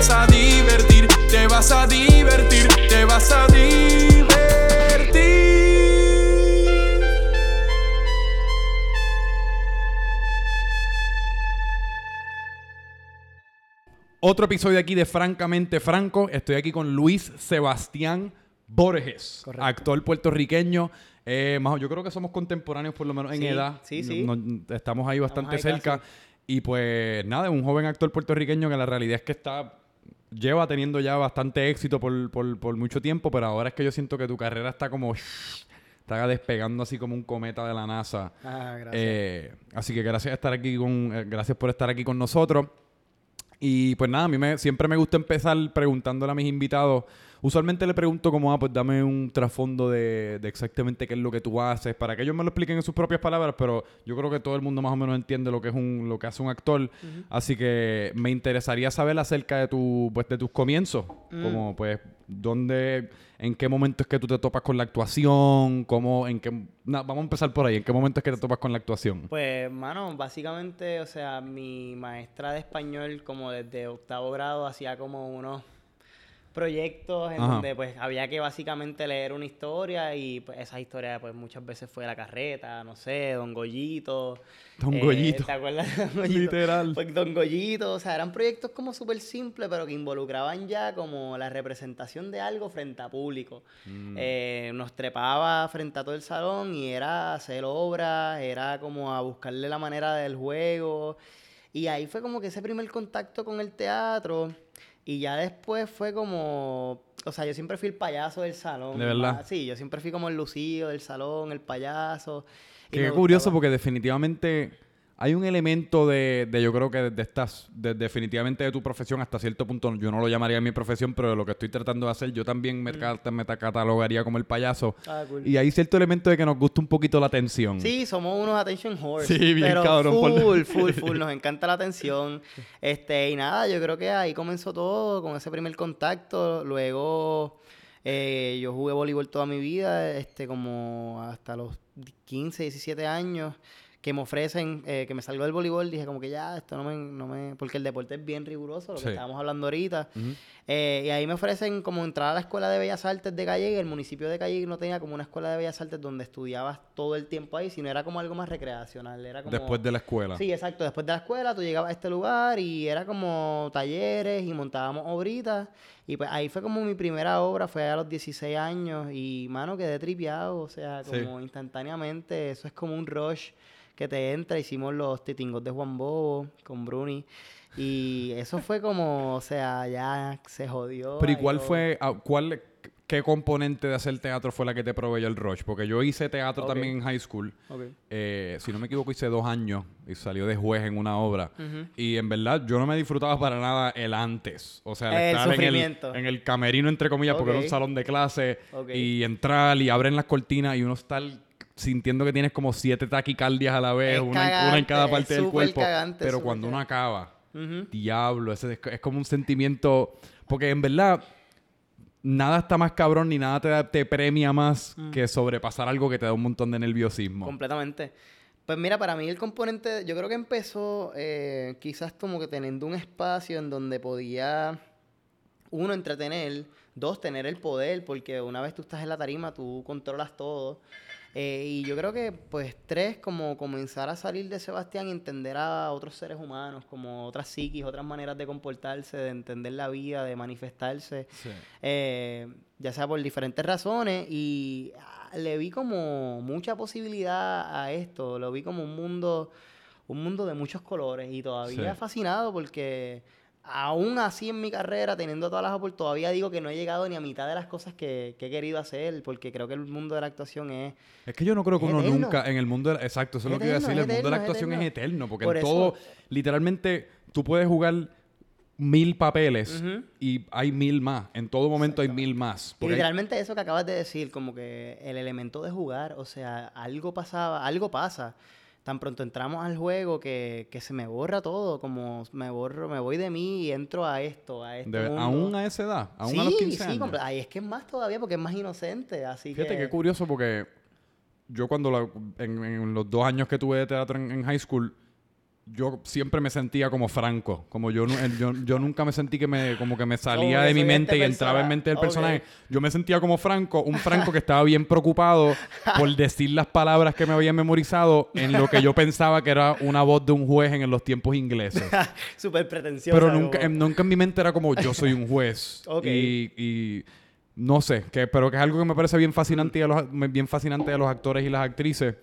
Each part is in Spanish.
vas a divertir, te vas a divertir, te vas a divertir. Otro episodio aquí de Francamente Franco. Estoy aquí con Luis Sebastián Borges, actor puertorriqueño. Eh, más, yo creo que somos contemporáneos por lo menos en Sí, edad. sí, sí. No- no- estamos ahí bastante ahí cerca. casi. Y pues nada, un joven actor puertorriqueño que la realidad es que está lleva teniendo ya bastante éxito por, por- por mucho tiempo, pero ahora es que yo siento que tu carrera está como está despegando así como un cometa de la NASA. Ah, gracias. Eh, así que gracias estar aquí con, eh, gracias por estar aquí con nosotros. Y pues nada, a mí me, siempre me gusta empezar preguntándole a mis invitados. Usualmente le pregunto como, ah, pues dame un trasfondo de, de exactamente qué es lo que tú haces, para que ellos me lo expliquen en sus propias palabras, pero yo creo que todo el mundo más o menos entiende lo que es un, lo que hace un actor. Así que me interesaría saber acerca de tu, pues, de tus comienzos. Como pues, dónde, en qué momento es que tú te topas con la actuación, cómo, en qué. vamos a empezar por ahí. ¿En qué momento es que te topas con la actuación? Pues, mano, básicamente, o sea, mi maestra de español, como desde octavo grado, hacía como unos proyectos en Ajá. donde pues había que básicamente leer una historia y pues esa historia pues muchas veces fue La Carreta, no sé, Don Goyito. Don eh, Goyito. ¿Te acuerdas de Don Goyito? Literal. Pues Don Goyito, o sea, eran proyectos como súper simples, pero que involucraban ya como la representación de algo frente a público. Mm. Eh, nos trepaba frente a todo el salón y era hacer obras, era como a buscarle la manera del juego. Y ahí fue como que ese primer contacto con el teatro. Y ya después fue como. O sea, yo siempre fui el payaso del salón. ¿De verdad? Ah, Sí, yo siempre fui como el lucido del salón, el payaso. y Qué curioso porque definitivamente hay un elemento de, de yo creo que de estas, de- definitivamente de tu profesión hasta cierto punto, yo no lo llamaría mi profesión, pero de lo que estoy tratando de hacer, yo también me, cata- me ta- catalogaría como el payaso. Ah, cool. Y hay cierto elemento de que nos gusta un poquito la atención. Sí, somos unos attention horse. Sí, bien pero cabrón, por- Full, full, full. Nos encanta la atención. Este, y nada, yo creo que ahí comenzó todo con ese primer contacto. Luego eh, yo jugué voleibol toda mi vida, este, como hasta los 15, 17 años. Que me ofrecen, eh, que me salgo del voleibol, dije como que ya, esto no me, no me... Porque el deporte es bien riguroso, lo Sí. que estábamos hablando ahorita. Ujú. Eh, y ahí me ofrecen como entrar a la Escuela de Bellas Artes de Calle. El municipio de Calle no tenía como una Escuela de Bellas Artes donde estudiabas todo el tiempo ahí, sino era como algo más recreacional. Era como... Después de la escuela. Sí, exacto. Después de la escuela tú llegabas a este lugar y era como talleres y montábamos obritas. Y pues ahí fue como mi primera obra, fue a los 16 años y, mano, quedé tripeado. O sea, Sí. como instantáneamente, eso es como un rush que te entra. Hicimos los titingos de Juan Bobo con Bruni. Y eso fue como, o sea, ya se jodió. Pero ¿y cuál fue, ah, cuál, qué componente de hacer teatro fue la que te proveyó el rush? Porque yo hice teatro también en high school. Ok. Eh, si no me equivoco, hice dos años y salió de juez en una obra. Ujú. Y en verdad, yo no me disfrutaba para nada el antes. O sea, el, El estar en el, sufrimiento. en el camerino, entre comillas, porque era un salón de clase. Y entrar y abren las cortinas y uno estar sintiendo que tienes como siete taquicardias a la vez, una, en- una en cada parte del cuerpo. cagante, Pero cuando uno acaba, diablo, ese es, es como un sentimiento. Porque en verdad, nada está más cabrón ni nada te, te premia más Mm. que sobrepasar algo que te da un montón de nerviosismo. Completamente. Pues mira, para mí el componente, yo creo que empezó eh, quizás como que teniendo un espacio en donde podía, uno, entretener, dos, tener el poder, porque una vez tú estás en la tarima, tú controlas todo. Eh, y yo creo que, pues, tres, como comenzar a salir de Sebastián y entender a otros seres humanos, como otras psiquis, otras maneras de comportarse, de entender la vida, de manifestarse Sí. eh, ya sea por diferentes razones, y ah, le vi como mucha posibilidad a esto, lo vi como un mundo, un mundo de muchos colores, y todavía Sí. fascinado porque aún así en mi carrera, teniendo todas las oportunidades, todavía digo que no he llegado ni a mitad de las cosas que, que he querido hacer, porque creo que el mundo de la actuación es... Es que yo no creo que uno eterno. nunca, en el mundo de la- exacto, eso es lo que iba a decir, el mundo de la actuación es eterno. porque Por en todo, literalmente, tú puedes jugar mil papeles Ujú. y hay mil más, en todo momento hay mil más. Y porque hay- literalmente eso que acabas de decir, como que el elemento de jugar, o sea, algo pasaba, algo pasa. Tan pronto entramos al juego que, que se me borra todo, como me borro, me voy de mí y entro a esto, a este de- mundo. aún a esa edad, aún sí, a los 15 sí, años. Ay, es que es más todavía porque es más inocente, así Fíjate que... qué curioso porque yo cuando la- en, en los dos años que tuve de teatro en, en high school, yo siempre me sentía como franco. Como yo, yo, yo nunca me sentí que me, como que me salía Como de mi mente y entraba en mente del Ok. personaje. Yo me sentía como franco, un franco que estaba bien preocupado por decir las palabras que me habían memorizado en lo que yo pensaba que era una voz de un juez en los tiempos ingleses. Súper pretencioso. Pero nunca, en, nunca en mi mente era como yo soy un juez. Ok. y, y no sé, que, pero que es algo que me parece bien fascinante, de los, bien fascinante de los actores y las actrices.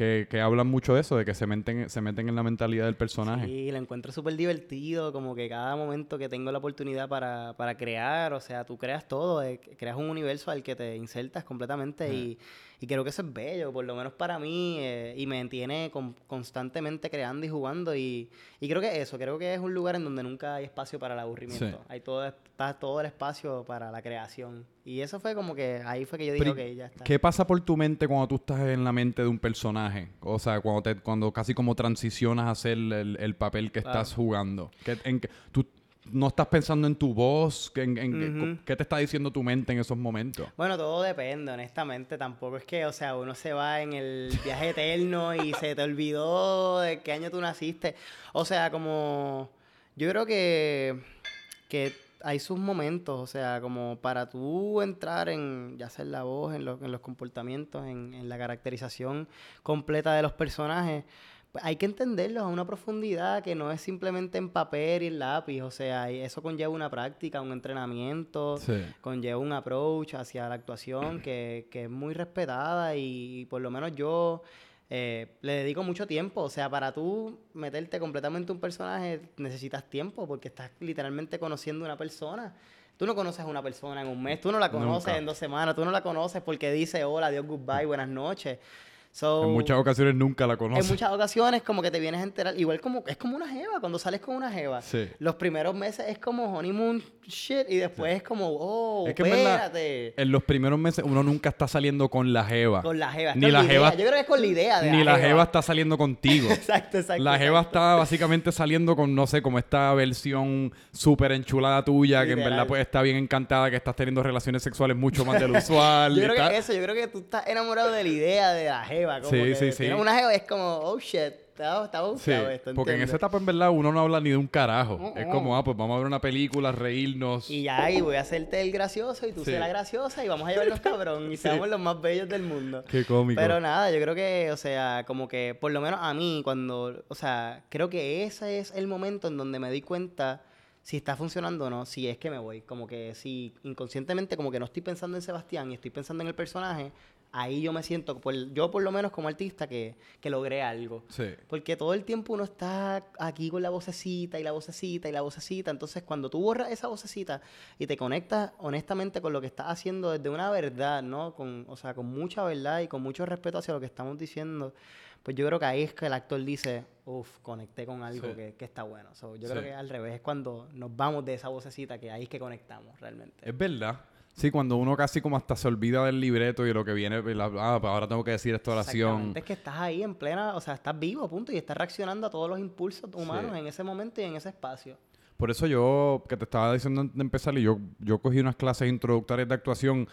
Que, que hablan mucho de eso, de que se meten, se meten en la mentalidad del personaje. Sí, lo encuentro súper divertido, como que cada momento que tengo la oportunidad para, para crear, o sea, tú creas todo, eh, creas un universo al que te insertas completamente y, y creo que eso es bello, por lo menos para mí, eh, y me mantiene con- constantemente creando y jugando y, y creo que eso, creo que es un lugar en donde nunca hay espacio para el aburrimiento, Sí. hay todo, está todo el espacio para la creación y eso fue como que ahí fue que yo dije, ok, ya está. ¿Qué pasa por tu mente cuando tú estás en la mente de un personaje? O sea, cuando, te, cuando casi como transicionas a hacer el, el papel que estás jugando. ¿Qué, en, tú no estás pensando en tu voz? ¿En. ¿Qué te está diciendo tu mente en esos momentos? Bueno, todo depende, honestamente. Tampoco es que, o sea, uno se va en el viaje eterno y se te olvidó de qué año tú naciste. O sea, como. Yo creo que. que hay sus momentos, o sea, como para tú entrar en, ya sea en la voz, en, los- en los comportamientos, en, en la caracterización completa de los personajes, hay que entenderlos a una profundidad que no es simplemente en papel y en lápiz, o sea, eso conlleva una práctica, un entrenamiento, Sí. conlleva un approach hacia la actuación que, que es muy respetada y, por lo menos yo eh, le dedico mucho tiempo. O sea, para tú meterte completamente a un personaje necesitas tiempo porque estás literalmente conociendo una persona. Tú no conoces a una persona en un mes, tú no la conoces Nunca. en dos semanas, tú no la conoces porque dice hola, adiós, goodbye, buenas noches. So, En muchas ocasiones nunca la en conoces. muchas ocasiones como que te vienes a enterar, igual como es como una jeva, cuando sales con una jeva. Sí. Los primeros meses es como honeymoon shit y después es como, oh, Es que en verdad, espérate. En los primeros meses uno nunca está saliendo con la jeva. Con la jeva. Ni la jeva- Yo creo que es con la idea de Ni la jeva está saliendo contigo. Exacto, exacto. La jeva exacto. está básicamente saliendo con, no sé, como esta versión súper enchulada tuya, que en verdad pues está bien encantada, que estás teniendo relaciones sexuales mucho más del usual. Yo creo que eso, yo creo que tú estás enamorado de la idea de la jeva. Como Sí, que sí, sí. una jeva es como, oh shit, Sí, bufiado esto, porque en esa etapa en verdad uno no habla ni de un carajo. Es como, ah, pues vamos a ver una película, reírnos. Y ya ahí voy a hacerte el gracioso y tú Sí. serás graciosa y vamos a llevarnos cabrón y Sí. seamos los más bellos del mundo. Qué cómico. Pero nada, yo creo que, o sea, como que por lo menos a mí, cuando, o sea, creo que ese es el momento en donde me doy cuenta si está funcionando o no, si es que me voy. Como que si inconscientemente, como que no estoy pensando en Sebastián y estoy pensando en el personaje, ahí yo me siento, por- yo por lo menos como artista, que, que logré algo. Sí. Porque todo el tiempo uno está aquí con la vocecita y la vocecita y la vocecita. Entonces, cuando tú borras esa vocecita y te conectas honestamente con lo que estás haciendo desde una verdad, ¿no? Con, o sea, con mucha verdad y con mucho respeto hacia lo que estamos diciendo, pues yo creo que ahí es que el actor dice, uff, conecté con algo Sí. que, que está bueno. So, yo Sí. creo que al revés es cuando nos vamos de esa vocecita que ahí es que conectamos realmente. Es verdad. Sí, cuando uno casi como hasta se olvida del libreto y lo que viene, y la- ah, pues ahora tengo que decir esta oración. Es que estás ahí en plena, o sea, estás vivo, punto, y estás reaccionando a todos los impulsos humanos Sí. en ese momento y en ese espacio. Por eso yo, que te estaba diciendo antes de empezar, y yo, yo cogí unas clases introductorias de actuación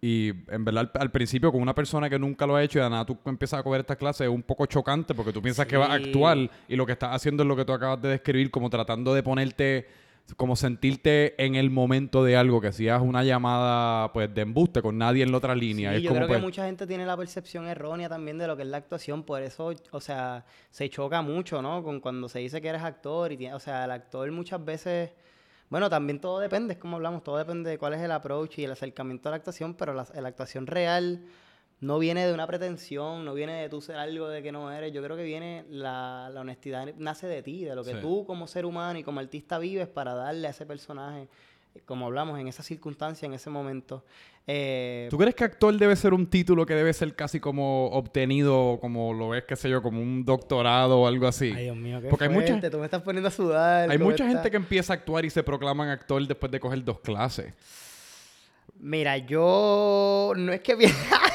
y en verdad al, al principio con una persona que nunca lo ha hecho y de nada tú empiezas a coger estas clases es un poco chocante porque tú piensas que vas a actuar y lo que estás haciendo es lo que tú acabas de describir, como tratando de ponerte, como sentirte en el momento de algo, que si es una llamada pues de embuste con nadie en la otra línea. Sí, es yo como creo pues, que mucha gente tiene la percepción errónea también de lo que es la actuación, por eso, o sea, se choca mucho, ¿no? Con cuando se dice que eres actor y tiene- o sea, el actor muchas veces, bueno, también todo depende, es como hablamos, todo depende de cuál es el approach y el acercamiento a la actuación, pero la, la actuación real no viene de una pretensión, no viene de tú ser algo de que no eres, yo creo que viene la, la honestidad nace de ti, de lo que Sí. tú como ser humano y como artista vives para darle a ese personaje, como hablamos, en esa circunstancia, en ese momento. Eh, ¿Tú crees que actor debe ser un título que debe ser casi como obtenido, como lo ves, qué sé yo, como un doctorado o algo así? Ay, Dios mío, qué Porque hay mucha- tú me estás poniendo a sudar. Hay ¿cómo mucha gente que empieza a actuar y se proclaman actor después de coger dos clases. Mira, yo... No es que bien... ¡Ay,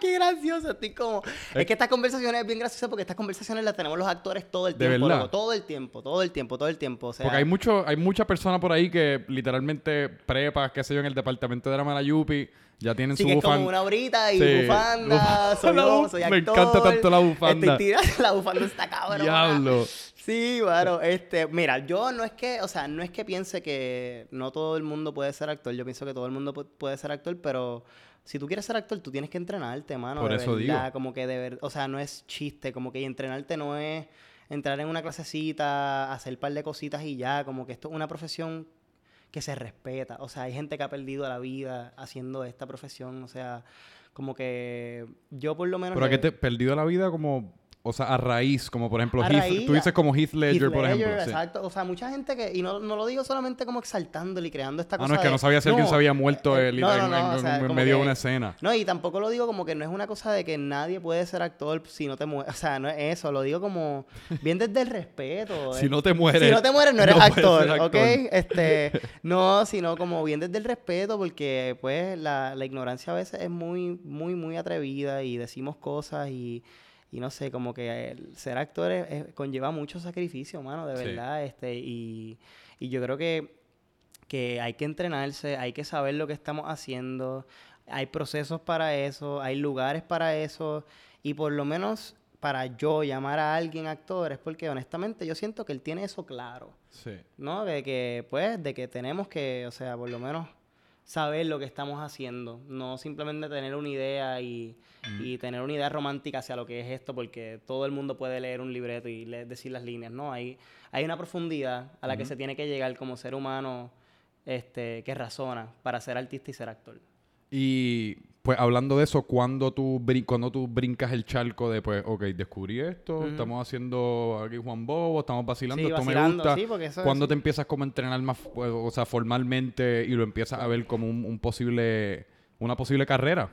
qué gracioso! Estoy como... Eh. Es que estas conversaciones es bien graciosas porque estas conversaciones las tenemos los actores todo el ¿De tiempo. verdad? loco, todo el tiempo, todo el tiempo, todo el tiempo. O sea, Porque hay mucho, hay mucha persona por ahí que literalmente prepas, qué sé yo, en el departamento de la Malayupi, ya tienen Sí, su que es como bufanda. una horita y Sí, bufanda, bufanda. soy yo, soy me actor. encanta tanto la bufanda. Estoy tirando la bufanda está cabrón. Diablo. Sí, bueno, este, mira, yo no es que, o sea, no es que piense que no todo el mundo puede ser actor, yo pienso que todo el mundo pu- puede ser actor, pero si tú quieres ser actor, tú tienes que entrenarte, mano, Por de eso digo. verdad, como que de ver, o sea, no es chiste, como que entrenarte no es entrar en una clasecita, hacer un par de cositas y ya, como que esto es una profesión que se respeta, o sea, hay gente que ha perdido la vida haciendo esta profesión, o sea, como que yo por lo menos... Pero le- que te perdido la vida como, o sea, a raíz, como por ejemplo, Heath- raíz, tú dices como Heath Ledger, Heath por ejemplo. Sí. Exacto, o sea, mucha gente que, y no, no lo digo solamente como exaltándole y creando esta Ah, cosa no, es que de- no sabía si alguien se había muerto eh, el- no, en, en- o sea, en como medio de una escena. No, y tampoco lo digo como que no es una cosa de que nadie puede ser actor si no te mueres, o sea, no es eso, lo digo como bien desde el respeto. Si eh. no te mueres. Si no te mueres, no eres actor, ser ¿ok? Este, no, sino como bien desde el respeto, porque pues la, la ignorancia a veces es muy, muy, muy atrevida y decimos cosas y, y no sé, como que el ser actor es- es- conlleva mucho sacrificio, mano, de Sí. verdad, este, y, y yo creo que, que hay que entrenarse, hay que saber lo que estamos haciendo, hay procesos para eso, hay lugares para eso, y por lo menos para yo llamar a alguien actor es porque honestamente yo siento que él tiene eso claro, Sí. ¿no? De que, pues, de que tenemos que, o sea, por lo menos saber lo que estamos haciendo, no simplemente tener una idea y, y tener una idea romántica hacia lo que es esto, porque todo el mundo puede leer un libreto y le- decir las líneas, ¿no? Hay, hay una profundidad a la que se tiene que llegar como ser humano este, que razona para ser artista y ser actor. Y pues hablando de eso, cuando tú, brin- cuando tú brincas el charco de, pues, ok, descubrí esto, estamos haciendo aquí Juan Bobo, estamos vacilando, Sí, esto me gusta. sí, porque eso es- ¿Cuándo te empiezas como a entrenar más, pues, o sea, formalmente y lo empiezas a ver como un, un posible, una posible carrera?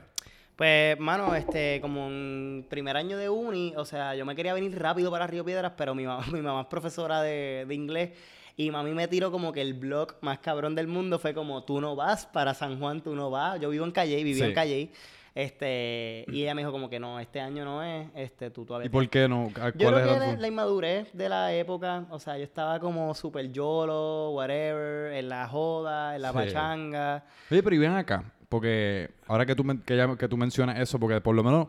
Pues, mano, este, como en primer año de uni, o sea, yo me quería venir rápido para Río Piedras, pero mi mamá, mi mamá es profesora de, de inglés y mami me tiró como que el blog más cabrón del mundo fue como, tú no vas para San Juan, tú no vas. Yo vivo en Calle, vivía Sí. en Calle. Este, y ella me dijo como que no, este año no es, este, tú todavía ¿Y por qué no? ¿A- yo ¿Cuál creo que la, la inmadurez de la época, o sea, yo estaba como súper yolo, whatever, en la joda, en la Sí. pachanga. Oye, pero y ven acá, porque ahora que tú, que, ya- que tú mencionas eso, porque por lo menos,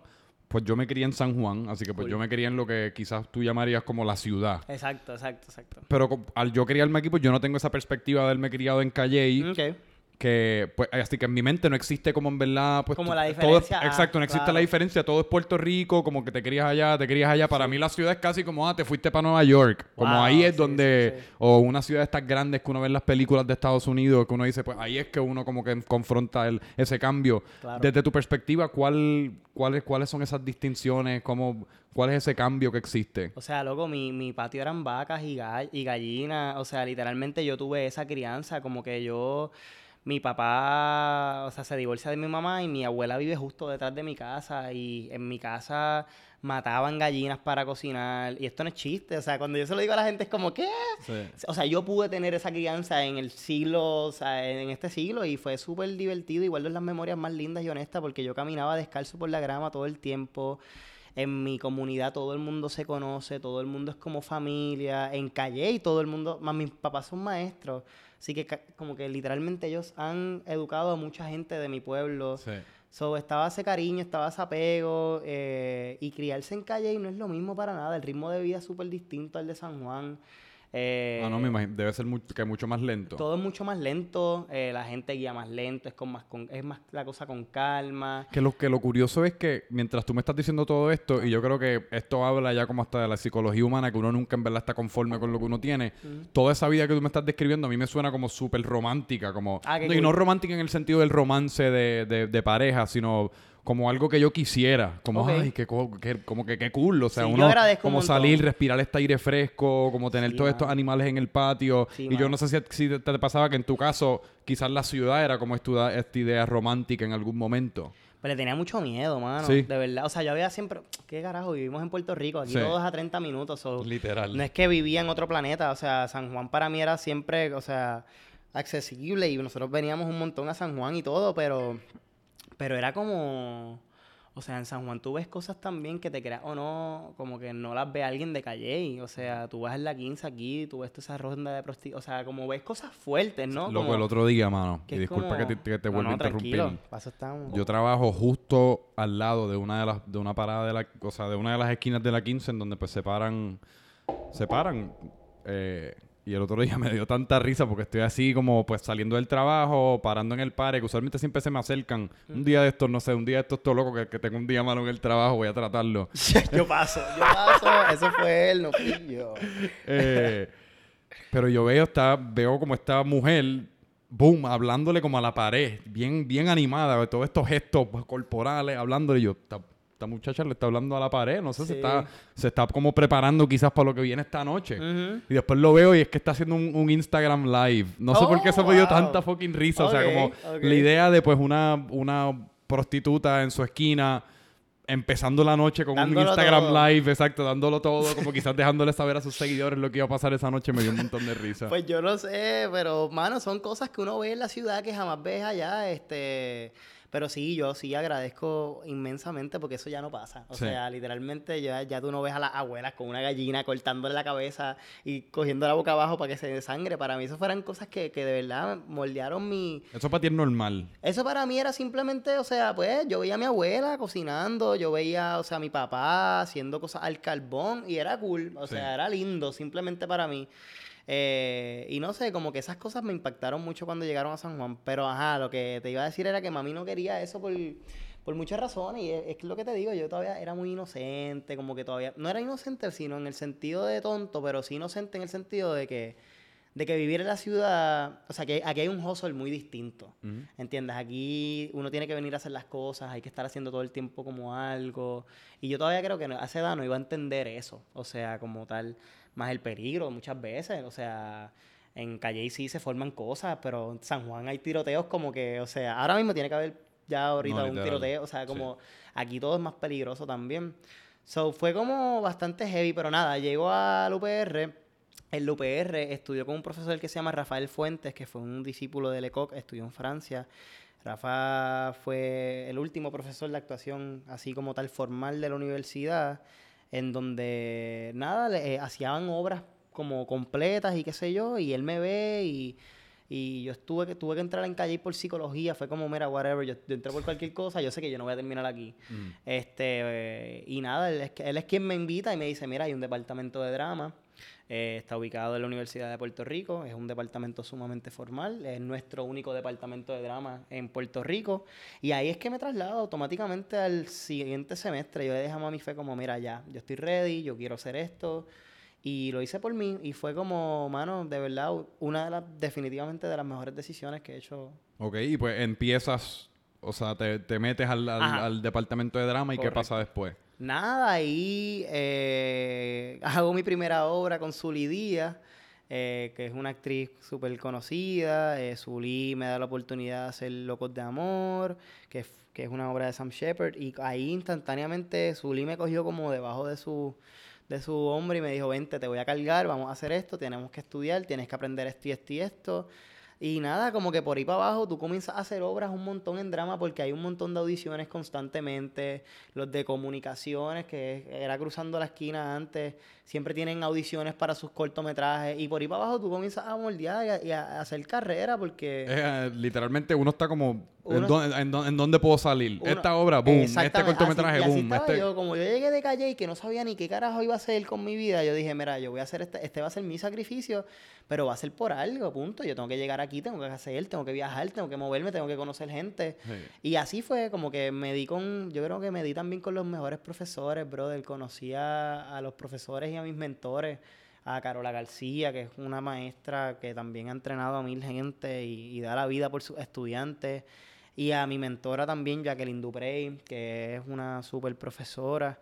pues yo me crié en San Juan, así que pues Cool. yo me crié en lo que quizás tú llamarías como la ciudad. Exacto, exacto, exacto. Pero al yo criarme aquí, pues yo no tengo esa perspectiva de haberme criado en Calle, Ok. Que pues así que en mi mente no existe como en verdad, pues Como la todo es- diferencia, ah, exacto, no existe la diferencia, todo es Puerto Rico, como que te crías allá, te crías allá. Para mí la ciudad es casi como, ah, te fuiste para Nueva York. Como Wow, ahí es sí, donde, sí. o una ciudad de estas grandes que uno ve en las películas de Estados Unidos, que uno dice, pues ahí es que uno como que confronta el, ese cambio. Claro. Desde tu perspectiva, ¿cuál, cuáles, ¿cuáles son esas distinciones? ¿Cómo, ¿Cuál es ese cambio que existe? O sea, loco, mi, mi patio eran vacas y, gall- y gallinas. O sea, literalmente yo tuve esa crianza. Como que yo, mi papá, o sea, se divorcia de mi mamá y mi abuela vive justo detrás de mi casa. Y en mi casa mataban gallinas para cocinar. Y esto no es chiste. O sea, cuando yo se lo digo a la gente es como, ¿qué? O sea, yo pude tener esa crianza en el siglo, o sea, en este siglo y fue súper divertido. Igual de las memorias más lindas y honestas porque yo caminaba descalzo por la grama todo el tiempo. En mi comunidad todo el mundo se conoce, todo el mundo es como familia. En Calle y todo el mundo, más mis papás son maestros. Así que como que literalmente ellos han educado a mucha gente de mi pueblo. Sí. So, estaba ese cariño, estaba ese apego. eh, y criarse en calle y no es lo mismo para nada. El ritmo de vida es súper distinto al de San Juan. Eh, Ah, no, me imagino, debe ser mu- que mucho más lento. todo es mucho más lento. eh, la gente guía más lento. Es, con más con- es más la cosa con calma. Que lo, que lo curioso es que mientras tú me estás diciendo todo esto, y yo creo que esto habla ya como hasta de la psicología humana, que uno nunca en verdad está conforme con lo que uno tiene, toda esa vida que tú me estás describiendo a mí me suena como súper romántica, como... Ah, no, Y no romántica en el sentido del romance de, de- de pareja, sino como algo que yo quisiera, como, ay, qué, qué- como que qué cool, o sea, Sí, uno un como salir, respirar este aire fresco, como tener Sí, todos estos animales en el patio, Sí, y yo no sé si, si te, te pasaba que en tu caso quizás la ciudad era como esta, esta idea romántica en algún momento. Pero le tenía mucho miedo, mano. Sí. De verdad. O sea, yo había siempre. ¿Qué carajo? Vivimos en Puerto Rico. Aquí todos a 30 minutos. so, Literal. No es que vivía en otro planeta. O sea, San Juan para mí era siempre, o sea, accesible. Y nosotros veníamos un montón a San Juan y todo, pero. Pero era como. O sea, en San Juan tú ves cosas también que te creas o no, como que no las ve alguien de calle. O sea, tú vas en la 15 aquí, tú ves toda esa ronda de prostitutas. O sea, como ves cosas fuertes, ¿no? Loco, Como- el otro día, mano. que Y disculpa que te, que te No, vuelva no, a interrumpir. eso estamos. Yo trabajo justo al lado de una de las de una parada de la, o sea, de una de las esquinas de la 15 en donde pues se paran se paran. Eh, y el otro día me dio tanta risa porque estoy así como pues saliendo del trabajo, parando en el parque, que usualmente siempre se me acercan. Un día de estos, no sé, un día de estos todo loco que, que tengo un día malo en el trabajo, voy a tratarlo. yo paso, yo paso. Eso fue él, no fui yo. Eh, pero yo veo, está, veo como esta mujer, boom, hablándole como a la pared, bien, bien animada, todos estos gestos corporales, hablándole. Y yo, esta, esta muchacha le está hablando a la pared, no sé, se, Sí. está, se está como preparando quizás para lo que viene esta noche. Y después lo veo y es que está haciendo un, un Instagram live. No sé por qué Oh, eso me dio wow. tanta fucking risa. O sea, como la idea de pues una, una prostituta en su esquina empezando la noche con Dándolo un Instagram todo. live, exacto, dándolo todo, como quizás dejándole saber a sus seguidores lo que iba a pasar esa noche, me dio un montón de risa. Pues yo no sé, pero mano, son cosas que uno ve en la ciudad que jamás ves allá, este, pero sí, yo sí agradezco inmensamente porque eso ya no pasa. O Sí. sea, literalmente ya, ya tú no ves a las abuelas con una gallina cortándole la cabeza y cogiendo la boca abajo para que se desangre. Para mí eso fueran cosas que, que de verdad moldearon mi, Eso para ti es normal. eso para mí era simplemente, o sea, pues yo veía a mi abuela cocinando, yo veía, o sea, a mi papá haciendo cosas al carbón y era cool, o Sí. sea, era lindo simplemente para mí. Eh, y no sé, como que esas cosas me impactaron mucho cuando llegaron a San Juan, pero ajá, lo que te iba a decir era que mami no quería eso por, por muchas razones y es, es lo que te digo, yo todavía era muy inocente, como que todavía, no era inocente, sino en el sentido de tonto, pero sí inocente en el sentido de que de que vivir en la ciudad, o sea, que aquí hay un hustle muy distinto. Ujú. ¿Entiendes? Aquí uno tiene que venir a hacer las cosas, hay que estar haciendo todo el tiempo como algo. Y yo todavía creo que a esa edad no iba a entender eso. O sea, como tal, más el peligro muchas veces. O sea, en Calle sí se forman cosas, pero en San Juan hay tiroteos como que, o sea, ahora mismo tiene que haber ya ahorita No, un tiroteo. O sea, como aquí todo es más peligroso también. So, fue como bastante heavy, pero nada, llegó al UPR. El UPR estudió con un profesor que se llama Rafael Fuentes, que fue un discípulo de Lecoq, estudió en Francia. Rafa fue el último profesor de actuación, así como tal, formal de la universidad, en donde, nada, le, eh, hacían obras como completas y qué sé yo, y él me ve y, y yo estuve que, tuve que entrar en calle por psicología, fue como, mira, whatever, yo, yo entré por cualquier cosa, yo sé que yo no voy a terminar aquí. Mm. Este, eh, y nada, él es, que- él es quien me invita y me dice, mira, hay un departamento de drama, eh, está ubicado en la Universidad de Puerto Rico, es un departamento sumamente formal, es nuestro único departamento de drama en Puerto Rico, y ahí es que me traslado automáticamente al siguiente semestre, yo le dije a mami, fue como, mira, ya, yo estoy ready, yo quiero hacer esto, y lo hice por mí, y fue como, mano, de verdad, una de las, definitivamente de las mejores decisiones que he hecho Ok, y pues empiezas, o sea, te, te metes al, al- Ajá. al departamento de drama y qué pasa después. Nada, ahí eh, hago mi primera obra con Zully Díaz, eh, que es una actriz súper conocida. Eh, Zully me da la oportunidad de hacer Locos de Amor, que, es- que es una obra de Sam Shepard. Y ahí instantáneamente Zully me cogió como debajo de su, de su hombro y me dijo, vente, te voy a cargar, vamos a hacer esto, tenemos que estudiar, tienes que aprender esto y esto y esto. Y nada, como que por ahí para abajo tú comienzas a hacer obras un montón en drama porque hay un montón de audiciones constantemente. Los de comunicaciones, que era cruzando la esquina antes, siempre tienen audiciones para sus cortometrajes. Y por ahí para abajo tú comienzas a moldear y a, y a hacer carrera porque... Eh, literalmente uno está como, ¿en, dónde, en dónde- en dónde puedo salir? Uno- Esta obra, boom. Este cortometraje, así- y así boom. Este... yo, como yo llegué de calle y que no sabía ni qué carajo iba a hacer con mi vida, yo dije, mira, yo voy a hacer este, este va a ser mi sacrificio, pero va a ser por algo, punto. Yo tengo que llegar aquí, tengo que hacer, tengo que viajar, tengo que moverme, tengo que conocer gente. Sí. Y así fue, como que me di con, yo creo que me di también con los mejores profesores, brother. Conocí a, a los profesores a mis mentores, a Carola García, que es una maestra que también ha entrenado a mil gente y, da la vida por sus estudiantes. Y a mi mentora también, Jacqueline Duprey, que es una súper profesora.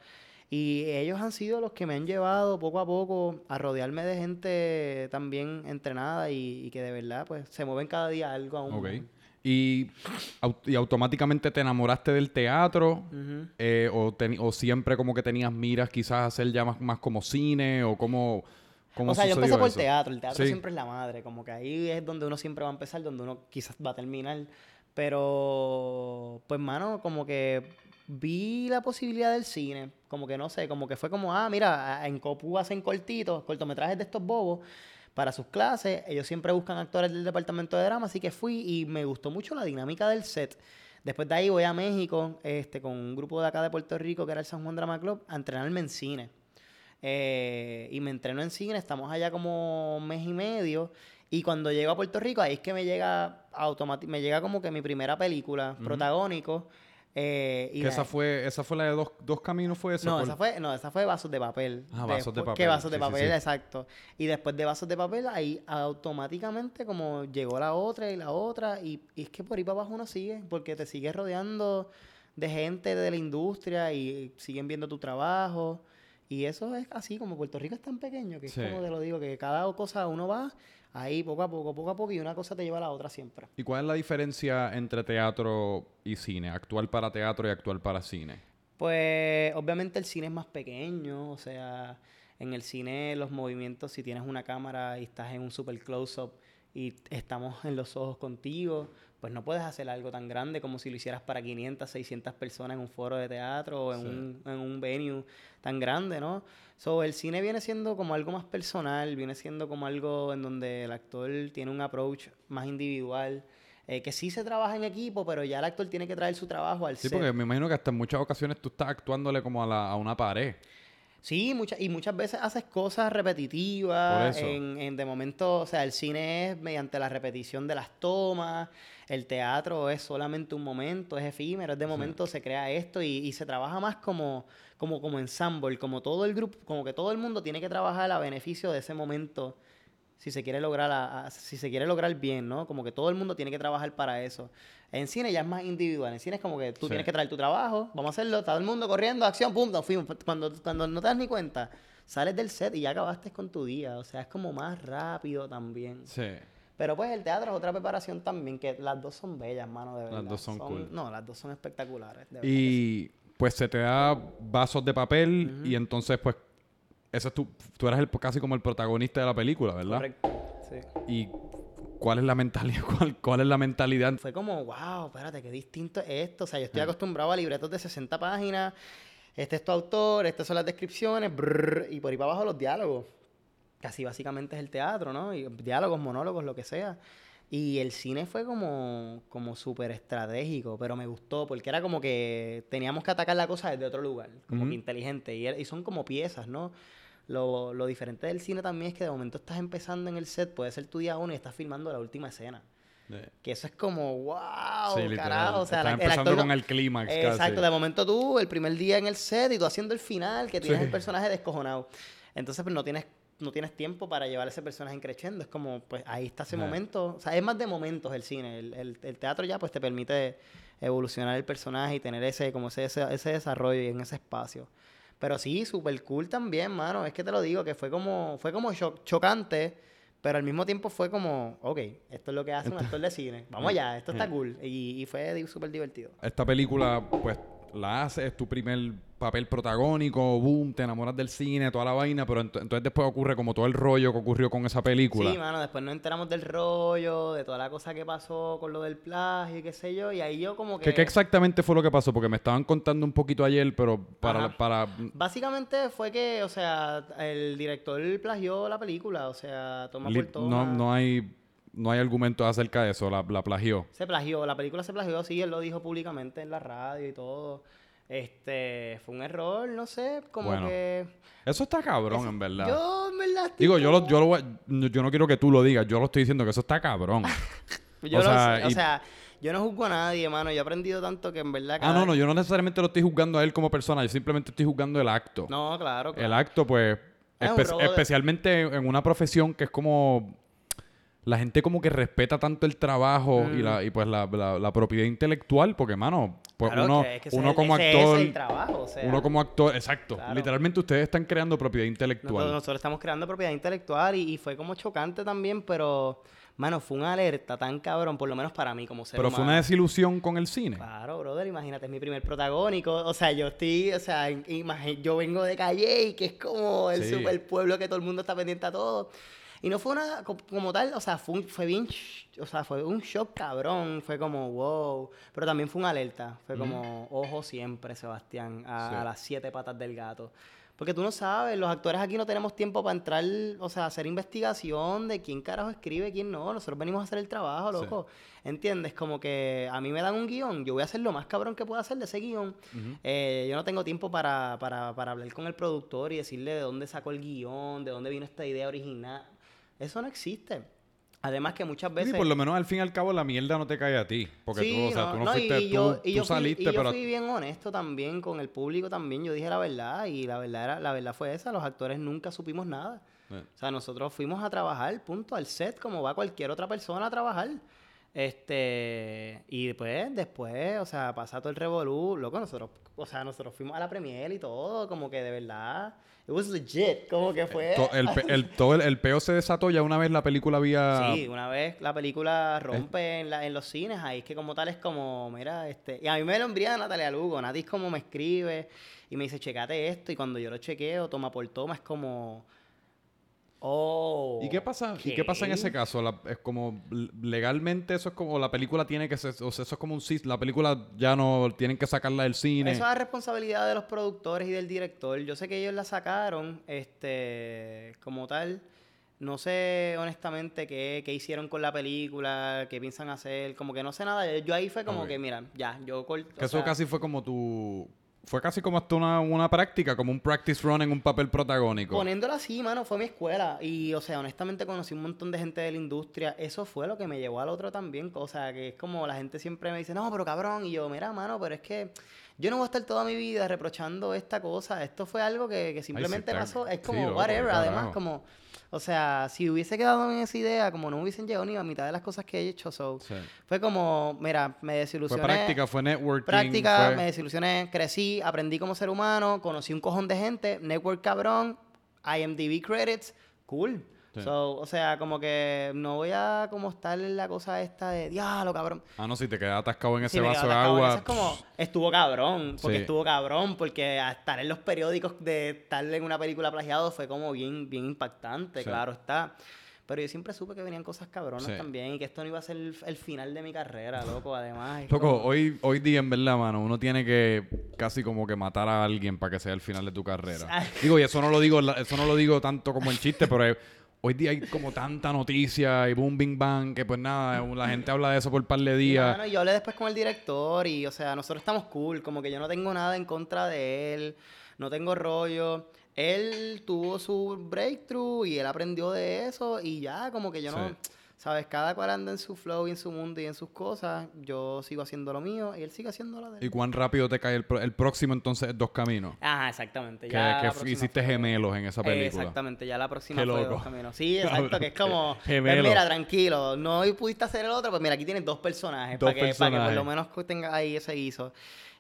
Y ellos han sido los que me han llevado poco a poco a rodearme de gente también entrenada y, que de verdad pues se mueven cada día algo aún. Y, y automáticamente te enamoraste del teatro eh, o, teni- o siempre como que tenías miras quizás hacer ya más, más como cine o como... ¿Cómo O sea, yo empecé por eso? teatro. El teatro Sí. siempre es la madre. Como que ahí es donde uno siempre va a empezar, donde uno quizás va a terminar. Pero, pues, mano, como que vi la posibilidad del cine. Como que no sé, como que fue como, ah, mira, en Copu hacen cortitos, cortometrajes de estos bobos para sus clases. Ellos siempre buscan actores del departamento de drama, así que fui y me gustó mucho la dinámica del set. Después de ahí voy a México este, con un grupo de acá de Puerto Rico, que era el San Juan Drama Club, a entrenarme en cine. eh, y me entreno en cine, estamos allá como un mes y medio. Y cuando llego a Puerto Rico, ahí es que me llega me llega como que mi primera película, protagónico. Eh, y Que esa fue, esa fue la de dos, dos caminos, ¿fue esa? no, esa fue, no, esa fue Vasos de Papel. Ah, Vasos de Papel, Que Vasos de sí, Papel, sí. exacto. Y después de Vasos de Papel, ahí automáticamente como llegó la otra y la otra. Y, y es que por ahí para abajo uno sigue, porque te sigues rodeando de gente de la industria y siguen viendo tu trabajo. Y eso es así, como Puerto Rico es tan pequeño, que es como te lo digo, que cada cosa uno va ahí poco a poco, poco a poco, y una cosa te lleva a la otra siempre. ¿Y cuál es la diferencia entre teatro y cine? Actual para teatro y actual para cine. Pues obviamente el cine es más pequeño, o sea, en el cine los movimientos, si tienes una cámara y estás en un super close-up y estamos en los ojos contigo, pues no puedes hacer algo tan grande como si lo hicieras para 500, 600 personas en un foro de teatro o en, Sí. un, en un venue tan grande, ¿no? So, el cine viene siendo como algo más personal, viene siendo como algo en donde el actor tiene un approach más individual. eh, que sí se trabaja en equipo, pero ya el actor tiene que traer su trabajo al Sí, set. porque me imagino que hasta en muchas ocasiones tú estás actuándole como a, la- a una pared. Sí, muchas y muchas veces haces cosas repetitivas. Por eso. En, en- de momento, o sea, el cine es mediante la repetición de las tomas. El teatro es solamente un momento, es efímero, es de momento, se crea esto y, y se trabaja más como, como, como ensemble, como todo el grupo, como que todo el mundo tiene que trabajar a beneficio de ese momento si se quiere lograr a- a- si se quiere lograr bien, ¿no? Como que todo el mundo tiene que trabajar para eso. En cine ya es más individual. En cine es como que tú Sí. tienes que traer tu trabajo, vamos a hacerlo, todo el mundo corriendo, acción, pum, nos fuimos. Cuando, cuando no te das ni cuenta, sales del set y ya acabaste con tu día. O sea, es como más rápido también. Sí. Pero pues el teatro es otra preparación también, que las dos son bellas, mano, de verdad. dos son cool. No, las dos son espectaculares. de. Y pues se te da vasos de papel y entonces pues ese es tu, tú eres el, casi como el protagonista de la película, ¿verdad? Correcto, sí. Y cuál es la mentalidad, cuál, cuál es la mentalidad Fue como, wow, espérate, qué distinto es esto. O sea, yo estoy acostumbrado a libretos de 60 páginas. Este es tu autor, estas son las descripciones, brrr, y por ahí para abajo los diálogos. Casi básicamente es el teatro, ¿no? Y diálogos, monólogos, lo que sea. Y el cine fue como, como súper estratégico, pero me gustó porque era como que teníamos que atacar la cosa desde otro lugar, como que inteligente. Y, son como piezas, ¿no? Lo, lo diferente del cine también es que de momento estás empezando en el set, puede ser tu día uno y estás filmando la última escena. Que eso es como, wow, Sí, carajo. O sea, Estás el empezando actor con no- el clímax casi. Exacto, de momento tú, el primer día en el set y tú haciendo el final, que tienes Sí. el personaje descojonado. Entonces, pues no tienes, no tienes tiempo para llevar ese personaje creciendo. Es como, pues ahí está ese Ajá. momento. O sea, es más de momentos el cine. El, el- el teatro ya, pues te permite evolucionar el personaje y tener ese, como ese, ese, ese desarrollo en ese espacio. Pero sí, súper cool también, mano. Es que te lo digo, que fue como, fue como cho- chocante, pero al mismo tiempo fue como, ok, esto es lo que hace un actor de cine. Vamos allá, esto está cool. Y, y fue súper divertido. Esta película, pues, la haces, es tu primer papel protagónico, boom, te enamoras del cine, toda la vaina, pero ent- entonces después ocurre como todo el rollo que ocurrió con esa película. Sí, mano, después nos enteramos del rollo, de toda la cosa que pasó con lo del plagio y qué sé yo, y ahí yo como que... ¿Qué, qué exactamente fue lo que pasó? Porque me estaban contando un poquito ayer, pero para... Ajá. para Básicamente fue que, o sea, el director plagió la película, o sea, toma por toma. no, no hay no hay argumentos acerca de eso, la, la plagió. Se plagió, la película se plagió, sí, él lo dijo públicamente en la radio y todo. Este, fue un error, no sé, como Bueno, que... Eso está cabrón, Eso- en verdad. Yo, en verdad, Digo, yo, lo, yo, lo voy yo no quiero que tú lo digas, yo lo estoy diciendo que eso está cabrón. yo o lo sea, sé, o y- sea, yo no juzgo a nadie, mano, yo he aprendido tanto que en verdad... ah, no, no, yo no necesariamente lo estoy juzgando a él como persona, yo simplemente estoy juzgando el acto. No, claro, claro. El acto, pues, espe- de- especialmente en una profesión que es como... La gente como que respeta tanto el trabajo y, la, y pues la, la- la propiedad intelectual, porque, mano, pues Mm. Claro, uno, que- es que ese uno como actor... Es el trabajo, o sea, Uno como actor, exacto. Claro. Literalmente ustedes están creando propiedad intelectual. nosotros, nosotros estamos creando propiedad intelectual y, y fue como chocante también, pero, mano, fue una alerta tan cabrón, por lo menos para mí como ser Pero fue una desilusión con el cine. Claro, brother, imagínate, es mi primer protagónico. O sea, yo estoy, o sea, imagi- yo vengo de Calle y que es como el Sí. super pueblo que todo el mundo está pendiente a todo. Y no fue una, co- como tal, o sea, fue, un- fue bien, o sea, fue un shock cabrón, fue como, wow. Pero también fue una alerta, fue como, ojo siempre, Sebastián, a, Sí. a las siete patas del gato. Porque tú no sabes, los actores aquí no tenemos tiempo para entrar, o sea, hacer investigación de quién carajo escribe, quién no. Nosotros venimos a hacer el trabajo, Sí. loco. ¿Entiendes? Como que a mí me dan un guion, yo voy a hacer lo más cabrón que pueda hacer de ese guion. Eh, yo no tengo tiempo para, para, para hablar con el productor y decirle de dónde sacó el guion, de dónde vino esta idea original. Eso no existe. Además que muchas Sí, veces... por lo menos al fin y al cabo la mierda no te cae a ti. Porque tú, o sea, tú no, fuiste, y tú, yo, y tú yo fui- saliste, y yo pero... fui bien honesto también con el público también. Yo dije la verdad y la verdad era, la verdad fue esa. Los actores nunca supimos nada. Eh. O sea, nosotros fuimos a trabajar, punto, al set, como va cualquier otra persona a trabajar. Este, y después, después, o sea, pasa todo el revolú, loco, nosotros, o sea, nosotros fuimos a la premier y todo, como que de verdad, it was legit, como que fue... El, el- todo el, el peo se desató ya una vez la película había... Sí, una vez la película rompe en, la- en los cines, ahí es que como tal es como, mira, este... Y a mí me lo envía Natalia Lugo, Nati es como me escribe y me dice, checate esto, y cuando yo lo chequeo, toma por toma, es como... Oh. ¿Y qué pasa? ¿Y qué pasa en ese caso? La- es como legalmente eso es como la película tiene que ser, o sea, eso es como un la película ya no tienen que sacarla del cine. Eso es responsabilidad de los productores y del director. Yo sé que ellos la sacaron, este, como tal. No sé honestamente qué, qué hicieron con la película, qué piensan hacer, como que no sé nada. Yo ahí fue como que, mira, ya, yo corto. que eso casi fue como tu fue casi como hasta una, una práctica, como un practice run en un papel protagónico. Poniéndolo así, mano, fue mi escuela. Y, o sea, honestamente conocí un montón de gente de la industria. Eso fue lo que me llevó al otro también. O sea, que es como la gente siempre me dice, no, pero cabrón. Y yo, mira, mano, pero es que yo no voy a estar toda mi vida reprochando esta cosa. Esto fue algo que, que simplemente está- pasó. Es sí, como, loco, whatever. Además, como, o sea, si hubiese quedado en esa idea, como no hubiesen llegado ni a mitad de las cosas que he hecho. So, Sí. Fue como, mira, me Fue desilusioné. práctica, fue networking. Práctica, fue- me desilusioné, crecí, aprendí como ser humano, conocí un cojón de gente, network cabrón, IMDb credits, cool. Sí. So, o sea, como que no voy a como estar en la cosa esta de diablo, cabrón. Ah, no, si te quedas atascado en ese me vaso de agua. eso, es como, estuvo cabrón, porque Sí. estuvo cabrón, porque estar en los periódicos de estar en una película plagiado fue como bien, bien impactante, Sí. claro está. Pero yo siempre supe que venían cosas cabronas Sí. también y que esto no iba a ser el, el final de mi carrera, loco, además. Loco, como- hoy, hoy día, en verdad, mano, uno tiene que casi como que matar a alguien para que sea el final de tu carrera. Digo, y eso no lo digo, eso no lo digo tanto como en chiste, pero hoy día hay como tanta noticia y boom, bing, bang, que pues nada, la gente habla de eso por un par de días. mano, yo hablé después con el director y, o sea, nosotros estamos cool, como que yo no tengo nada en contra de él, no tengo rollo. Él tuvo su breakthrough y él aprendió de eso y ya, como que yo no. Sabes, cada cual anda en su flow y en su mundo y en sus cosas, yo sigo haciendo lo mío y él sigue haciendo lo de él. ¿Y cuán rápido te cae el, pro- el próximo entonces es Dos Caminos? Ajá, exactamente. Que, ya que próxima hiciste fue- gemelos en esa película. Exactamente, ya la próxima Qué fue loco. Dos Caminos. Sí, exacto, que es como, pues Gemelo. mira, tranquilo, no pudiste hacer el otro, pues mira, aquí tienes dos personajes, Dos para, que, para que por lo personajes. menos que tengas ahí ese guiso.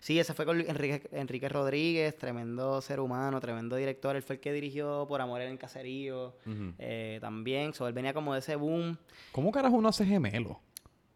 Sí, ese fue con Enrique, Enrique Rodríguez, tremendo ser humano, tremendo director, él fue el que dirigió Por Amor en el Caserío, eh, también, so, él venía como de ese boom. ¿Cómo carajo uno hace gemelo?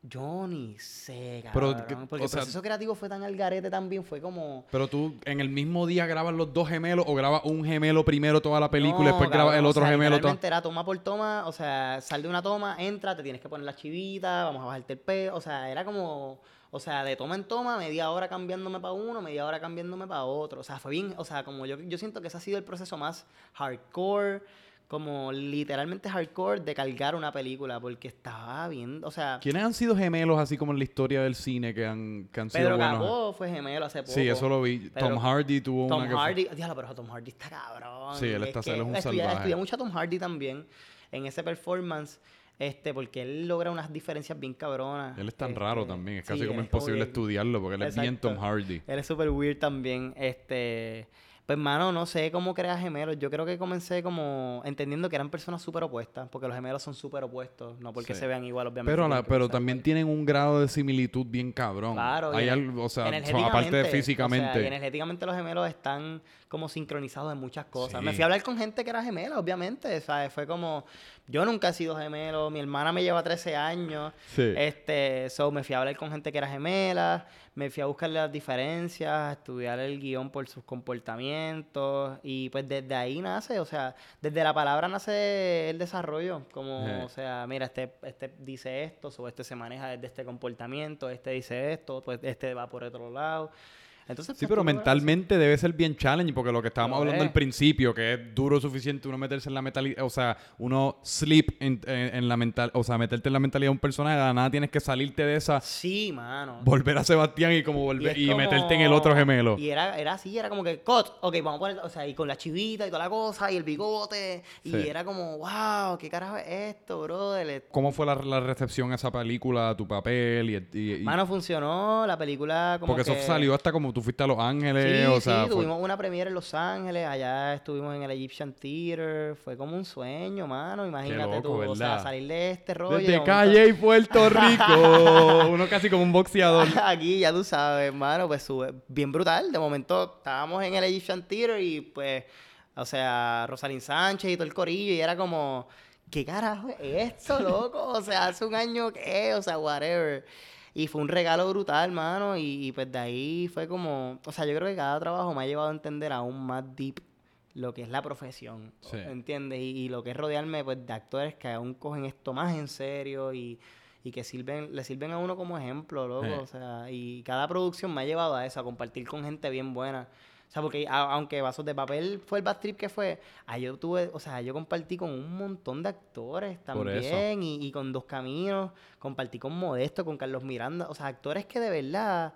Yo ni sé, Pero, cabrón, que- porque o el sea- proceso creativo fue tan al garete también, fue como... Pero tú en el mismo día grabas los dos gemelos o grabas un gemelo primero toda la película y No, después grabas el otro o sea, gemelo. literalmente era toma por toma, o sea, sal de una toma, entra, te tienes que poner la chivita, vamos a bajarte el pelo, o sea, era como, o sea, de toma en toma, media hora cambiándome para uno, media hora cambiándome para otro, o sea, fue bien, o sea, como yo, yo siento que ese ha sido el proceso más hardcore, como literalmente hardcore de cargar una película, porque estaba bien, o sea, ¿Quiénes han sido gemelos así como en la historia del cine que han, que han sido Pedro buenos? Capó fue gemelo hace poco. Sí, eso lo vi. Pedro- Tom Hardy tuvo Tom una que fue- Hardy, diablo, pero Tom Hardy está cabrón. Sí, él está- que es un estudié, salvaje. estudié mucho a Tom Hardy también en ese performance, este, porque él logra unas diferencias bien cabronas. Él es tan este, raro también. Es sí, casi como imposible bien- estudiarlo porque él es bien. Tom Hardy. Él es súper weird también. Este, pues, mano, no sé cómo creas gemelos. Yo creo que comencé como entendiendo que eran personas súper opuestas, porque los gemelos son súper opuestos, no porque Sí. se vean igual, obviamente. Pero, la- pero también tienen un grado de similitud bien cabrón. Claro, Hay algo, o sea, son, aparte de o sea, físicamente. y energéticamente los gemelos están como sincronizados en muchas cosas. Me fui a hablar con gente que era gemela, obviamente, ¿sabes? Fue como, yo nunca he sido gemelo, mi hermana me lleva 13 años, Sí. este, so me fui a hablar con gente que era gemela, me fui a buscar las diferencias, a estudiar el guion por sus comportamientos y pues desde ahí nace, o sea, desde la palabra nace el desarrollo, como, o sea, mira, este, este dice esto, o este se maneja desde este comportamiento, este dice esto, pues este va por otro lado. Entonces, Sí, pues, pero mentalmente debe ser bien challenge, porque lo que estábamos hablando es. al principio, que es duro suficiente uno meterse en la mentalidad, o sea, uno sleep en, en- en la mental, o sea, meterte en la mentalidad de un personaje, de nada tienes que salirte de esa. Sí, mano. volver a Sebastián y como volver y, como- meterte en el otro gemelo. Y era, era así, era como que, cut, ok, vamos a poner, o sea, y con la chivita y toda la cosa, y el bigote, y Sí. era como, wow, ¿qué carajo es esto, brother? ¿Cómo fue la, la recepción a esa película, a tu papel? Y, y- y- Mano, funcionó, la película como porque que... eso salió hasta como tú fuiste a Los Ángeles, Sí, o sea, sí, fue- tuvimos una premiere en Los Ángeles, allá estuvimos en el Egyptian Theater, fue como un sueño, mano, imagínate loco, tú, o sea, salir de este rollo. desde Calle y Puerto Rico, uno casi como un boxeador. Aquí, ya tú sabes, hermano, pues sube bien brutal. De momento estábamos en el Egyptian Theater y pues, o sea, Rosalind Sánchez y todo el corillo y era como, ¿qué carajo es esto, loco? O sea, hace un año que, o sea, whatever. Y fue un regalo brutal, hermano, y, y, pues de ahí fue como, o sea, yo creo que cada trabajo me ha llevado a entender aún más deep lo que es la profesión, Sí. ¿entiendes? Y, y lo que es rodearme pues de actores que aún cogen esto más en serio y, y que sirven, le sirven a uno como ejemplo, loco. Sí. O sea, y cada producción me ha llevado a eso, a compartir con gente bien buena. O sea, porque a- aunque Vasos de Papel fue el bad trip que fue, ahí yo tuve, o sea, yo compartí con un montón de actores también y, y con Dos Caminos, compartí con Modesto, con Carlos Miranda, o sea, actores que de verdad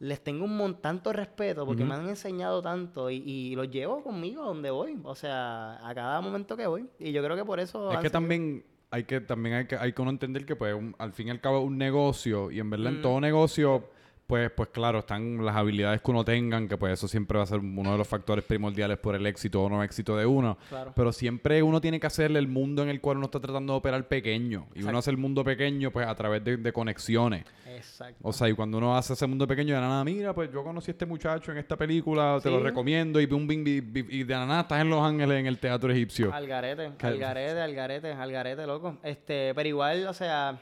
les tengo un mon tanto respeto porque me han enseñado tanto y, y los llevo conmigo a donde voy, o sea, a cada momento que voy. Y yo creo que por eso... Es que también hay que también hay que hay que uno entender que pues un- al fin y al cabo es un negocio y en verdad en Mm. todo negocio pues pues claro están las habilidades que uno tengan que pues eso siempre va a ser uno de los factores primordiales por el éxito o no éxito de uno Claro. pero siempre uno tiene que hacerle el mundo en el cual uno está tratando de operar pequeño y uno hace el mundo pequeño pues a través de, de conexiones Exacto. o sea, y cuando uno hace ese mundo pequeño, de la nada, mira, pues yo conocí a este muchacho en esta película, te lo recomiendo, y boom, y de la nada estás en Los Ángeles en el teatro egipcio. Al garete, Cal- al garete, al garete, al garete, loco. Este, pero igual, o sea,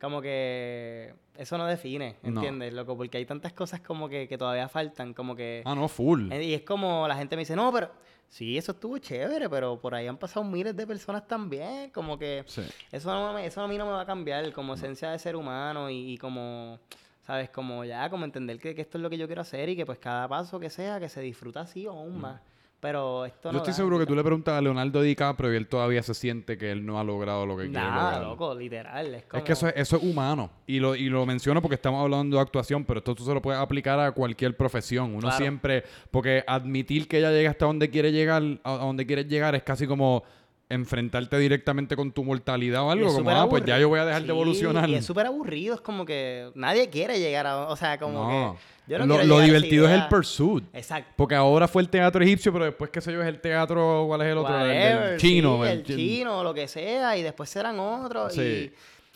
como que eso no define, No. ¿entiendes, loco? Porque hay tantas cosas como que, que todavía faltan, como que... Ah, no, full. Eh, Y es como la gente me dice, no, pero sí, eso estuvo chévere, pero por ahí han pasado miles de personas también, como que Sí. eso, no me- eso a mí no me va a cambiar como esencia de ser humano y, y como, ¿sabes? Como ya, como entender que, que esto es lo que yo quiero hacer y que pues cada paso que sea, que se disfruta así o aún más. Pero esto. Yo no estoy da- seguro que tú le preguntas a Leonardo DiCaprio y él todavía se siente que él no ha logrado lo que quiere lograr. loco, literal. Es, como... Es que eso es, eso es humano. Y lo, y lo menciono porque estamos hablando de actuación, pero esto tú se lo puedes aplicar a cualquier profesión. Uno Claro. siempre, porque admitir que ya llega hasta donde quiere llegar, a, donde quieres llegar, es casi como enfrentarte directamente con tu mortalidad o algo. Como, ah, pues ya yo voy a dejar de evolucionar. Y es súper aburrido, es como que nadie quiere llegar a. O sea, como No. que. Yo no lo divertido es el pursuit. Exacto. Porque ahora fue el teatro egipcio, pero después, qué sé yo, es el teatro, ¿cuál es el otro? El chino. sí, el el chi- chino, lo que sea, y después serán otros. Sí. Y,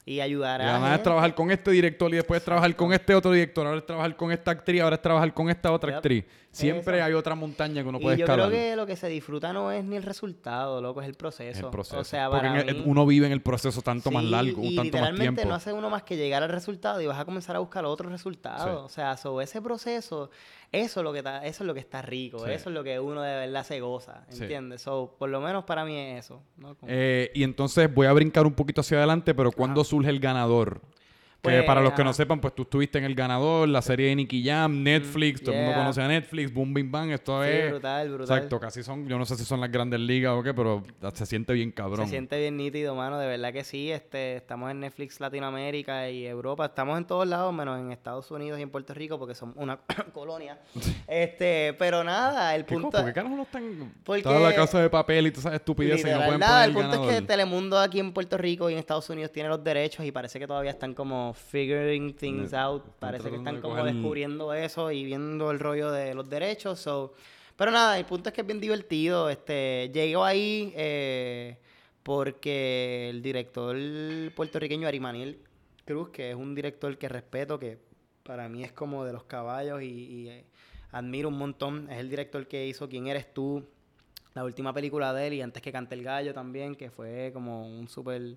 y ayudar Y a. además es trabajar con este director y después es trabajar con este otro director, ahora es trabajar con esta actriz, ahora es trabajar con esta otra actriz. Siempre hay otra montaña que uno Y puede yo escalar. creo que lo que se disfruta no es ni el resultado, loco, es el proceso. el proceso. O sea, Porque para mí- uno vive en el proceso tanto más largo, y tanto más literalmente tiempo. no hace uno más que llegar al resultado y vas a comenzar a buscar otros resultados. Sí. O sea, sobre ese proceso, eso es lo que está, eso es lo que está rico, Sí. eso es lo que uno de verdad se goza, Sí. ¿entiendes? So, por lo menos para mí es eso. ¿no? Como- Eh, y entonces voy a brincar un poquito hacia adelante, pero ¿cuándo surge el ganador? Que Pues, para los que no sepan, pues tú estuviste en El Ganador, la serie de Nicky Jam, Netflix, todo el mundo conoce a Netflix, Boom Bing Bang, esto Sí, es... brutal, brutal. Exacto, casi son, yo no sé si son las grandes ligas o qué, pero se siente bien cabrón. Se siente bien nítido, mano, de verdad que sí. Este, estamos en Netflix Latinoamérica y Europa. Estamos en todos lados, menos en Estados Unidos y en Puerto Rico, porque son una colonia. Este, pero nada, el ¿Qué punto. ¿Por qué carajo no están Porque- toda la casa de papel y todas esas estupideces y no pueden nada, poner el el punto es que? Telemundo aquí en Puerto Rico y en Estados Unidos tiene los derechos y parece que todavía están como figuring things out. Parece que están como coger- descubriendo eso y viendo el rollo de los derechos. So. Pero nada, el punto es que es bien divertido. Este, llegó ahí eh, porque el director puertorriqueño Arimaniel Cruz, que es un director que respeto, que para mí es como de los caballos y, y, eh, admiro un montón. Es el director que hizo ¿Quién eres tú? la última película de él y antes que cante el gallo también, que fue como un super,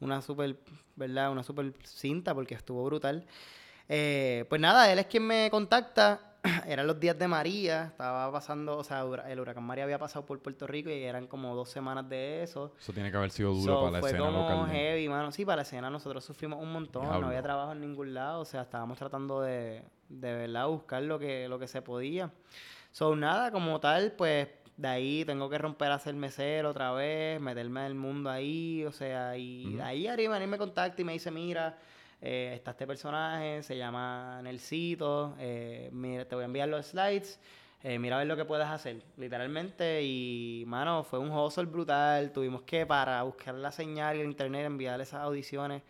una super, ¿verdad? Una super cinta porque estuvo brutal. Eh, pues nada, él es quien me contacta eran los días de María, estaba pasando, o sea, el huracán María había pasado por Puerto Rico y eran como dos semanas de eso. Eso tiene que haber sido duro So, para la fue escena como local. heavy, mano. Sí, para la escena nosotros sufrimos un montón. Diablo. No había trabajo en ningún lado. O sea, estábamos tratando de, de verdad buscar lo que, lo que se podía. So, nada, como tal, pues de ahí tengo que romper a ser mesero otra vez, meterme en el mundo ahí. O sea, y de ahí Ari Manín me contacta y me dice, mira, eh, está este personaje, se llama Nelsito, eh, mira, te voy a enviar los slides. eh, mira a ver lo que puedes hacer, literalmente. Y, mano, fue un hustle brutal. Tuvimos que, para buscar la señal y el internet, enviar esas audiciones.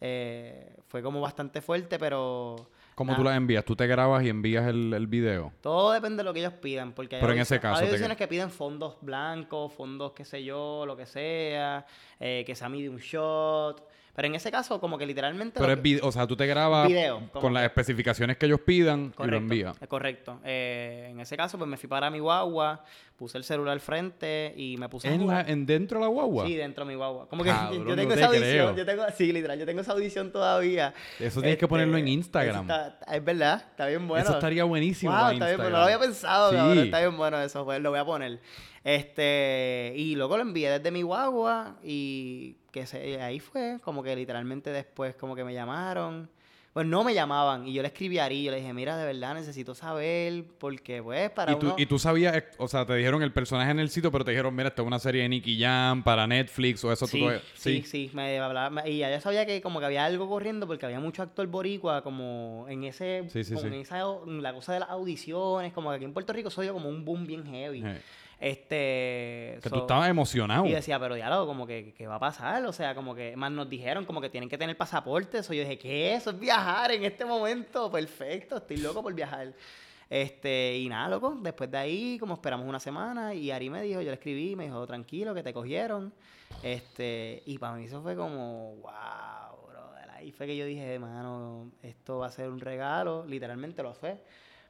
Eh, fue como bastante fuerte, pero... ¿Cómo nada, tú las envías? ¿Tú te grabas y envías el, el video? Todo depende de lo que ellos pidan, porque hay, Pero en ese caso hay te- que piden fondos blancos, fondos qué sé yo, lo que sea, eh, que sea medium shot. Pero en ese caso, como que literalmente... Pero lo es que- video, o sea, tú te grabas Video, con las especificaciones que ellos pidan y lo Correcto, envías. es correcto. Eh, en ese caso, pues me fui para mi guagua, puse el celular al frente y me puse ¿En, la, jugar. ¿En dentro de la guagua? Sí, dentro de mi guagua. Como que Cabrón, yo tengo no te esa audición, yo tengo, sí, literal, yo tengo esa audición todavía. Eso tienes que ponerlo en Este, Instagram. está- es verdad, está bien bueno. Eso estaría buenísimo Wow, para está bien, pero no lo había pensado, Sí. cabrón, está bien bueno eso, pues lo voy a poner. Este, y luego lo envié desde mi guagua y que se, ahí fue, como que literalmente después como que me llamaron. Pues no me llamaban y yo le escribí a Ari, yo le dije, mira, de verdad necesito saber porque pues para Y tú, uno... y tú sabías, eh, o sea, te dijeron el personaje en el sitio, pero te dijeron, mira, esta es una serie de Nicky Jam para Netflix o eso Sí, tú sí, sí, me hablaba, y ya sabía que como que había algo corriendo porque había mucho actor boricua como en ese, Sí, sí, como sí. en esa, la cosa de las audiciones, como que aquí en Puerto Rico soy yo como un boom bien heavy. Eh, Este, Que so- tú estabas emocionado. y decía, pero diálogo, como que, ¿qué va a pasar? O sea, como que más nos dijeron como que tienen que tener pasaporte. Eso yo dije, ¿qué? Eso es viajar en este momento. Perfecto, estoy loco por viajar. Este, y nada, loco. Después de ahí, como esperamos una semana, y Ari me dijo, yo le escribí, me dijo, tranquilo, que te cogieron. Este, y para mí eso fue como, wow, brother. Ahí fue que yo dije, mano, esto va a ser un regalo. Literalmente lo fue.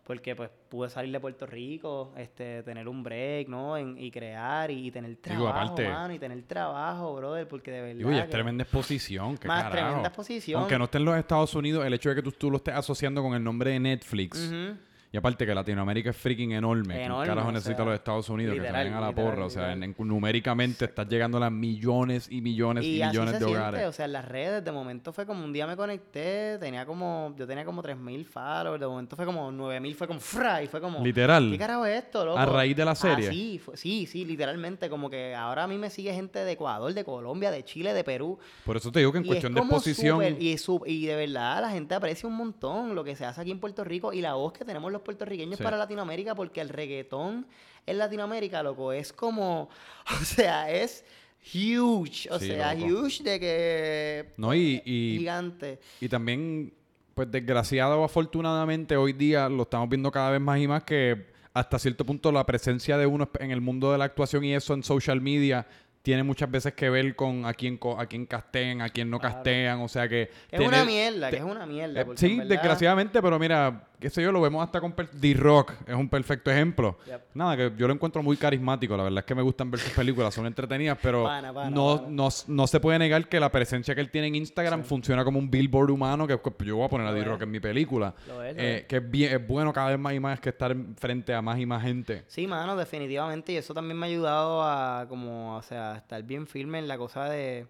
Porque pues pude salir de Puerto Rico, este, tener un break, ¿no? En- y crear y, tener trabajo, aparte- mano, y tener trabajo, brother, porque de verdad. Digo, y es que- tremenda exposición. qué Más carajo. tremenda exposición. Aunque no esté en los Estados Unidos, el hecho de que tú, tú lo estés asociando con el nombre de Netflix. Y aparte que Latinoamérica es freaking enorme. ¿Quién Enorme, carajo o necesita sea, los Estados Unidos que se vayan a la literal, porra? O sea, en- en- numéricamente estás llegando a las millones y millones y, Y así millones se de siente, hogares. o sea, en las redes, de momento fue como un día me conecté, tenía como, yo tenía como 3.000 followers, de momento fue como 9.000, fue como fra, y fue como, Literal. ¿qué carajo es esto, loco? A raíz de la serie. Ah, sí, fue- sí, sí, literalmente, como que ahora a mí me sigue gente de Ecuador, de Colombia, de Chile, de Perú, Por eso te digo que en Y cuestión es de exposición. y, y de verdad la gente aprecia un montón lo que se hace aquí en Puerto Rico y la voz que tenemos los puertorriqueños Sí. para Latinoamérica, porque el reggaetón en Latinoamérica, loco, es como, o sea, es huge, o Sí, sea, loco. huge de que... No, y- y- Gigante. Y también, pues desgraciado o afortunadamente, hoy día lo estamos viendo cada vez más y más que hasta cierto punto la presencia de uno en el mundo de la actuación y eso en social media tiene muchas veces que ver con a quién, a quién castean, a quién no Claro. castean. O sea que... Es una mierda, que te- es una mierda. Eh, sí, verdad- desgraciadamente, pero mira, qué sé yo, lo vemos hasta con D-Rock, es un perfecto ejemplo. Yep. Nada, que yo lo encuentro muy carísmico, la verdad es que me gustan ver sus películas, son entretenidas, pero Pana, pana, no, pana. no, no se puede negar que la presencia que él tiene en Instagram funciona como un billboard humano, que que yo voy a poner a D-Rock en mi película. Lo es, lo Eh, es. que es, bien, es bueno cada vez más y más que estar frente a más y más gente. Sí, mano, definitivamente. Y eso también me ha ayudado a, como, o sea, estar bien firme en la cosa de,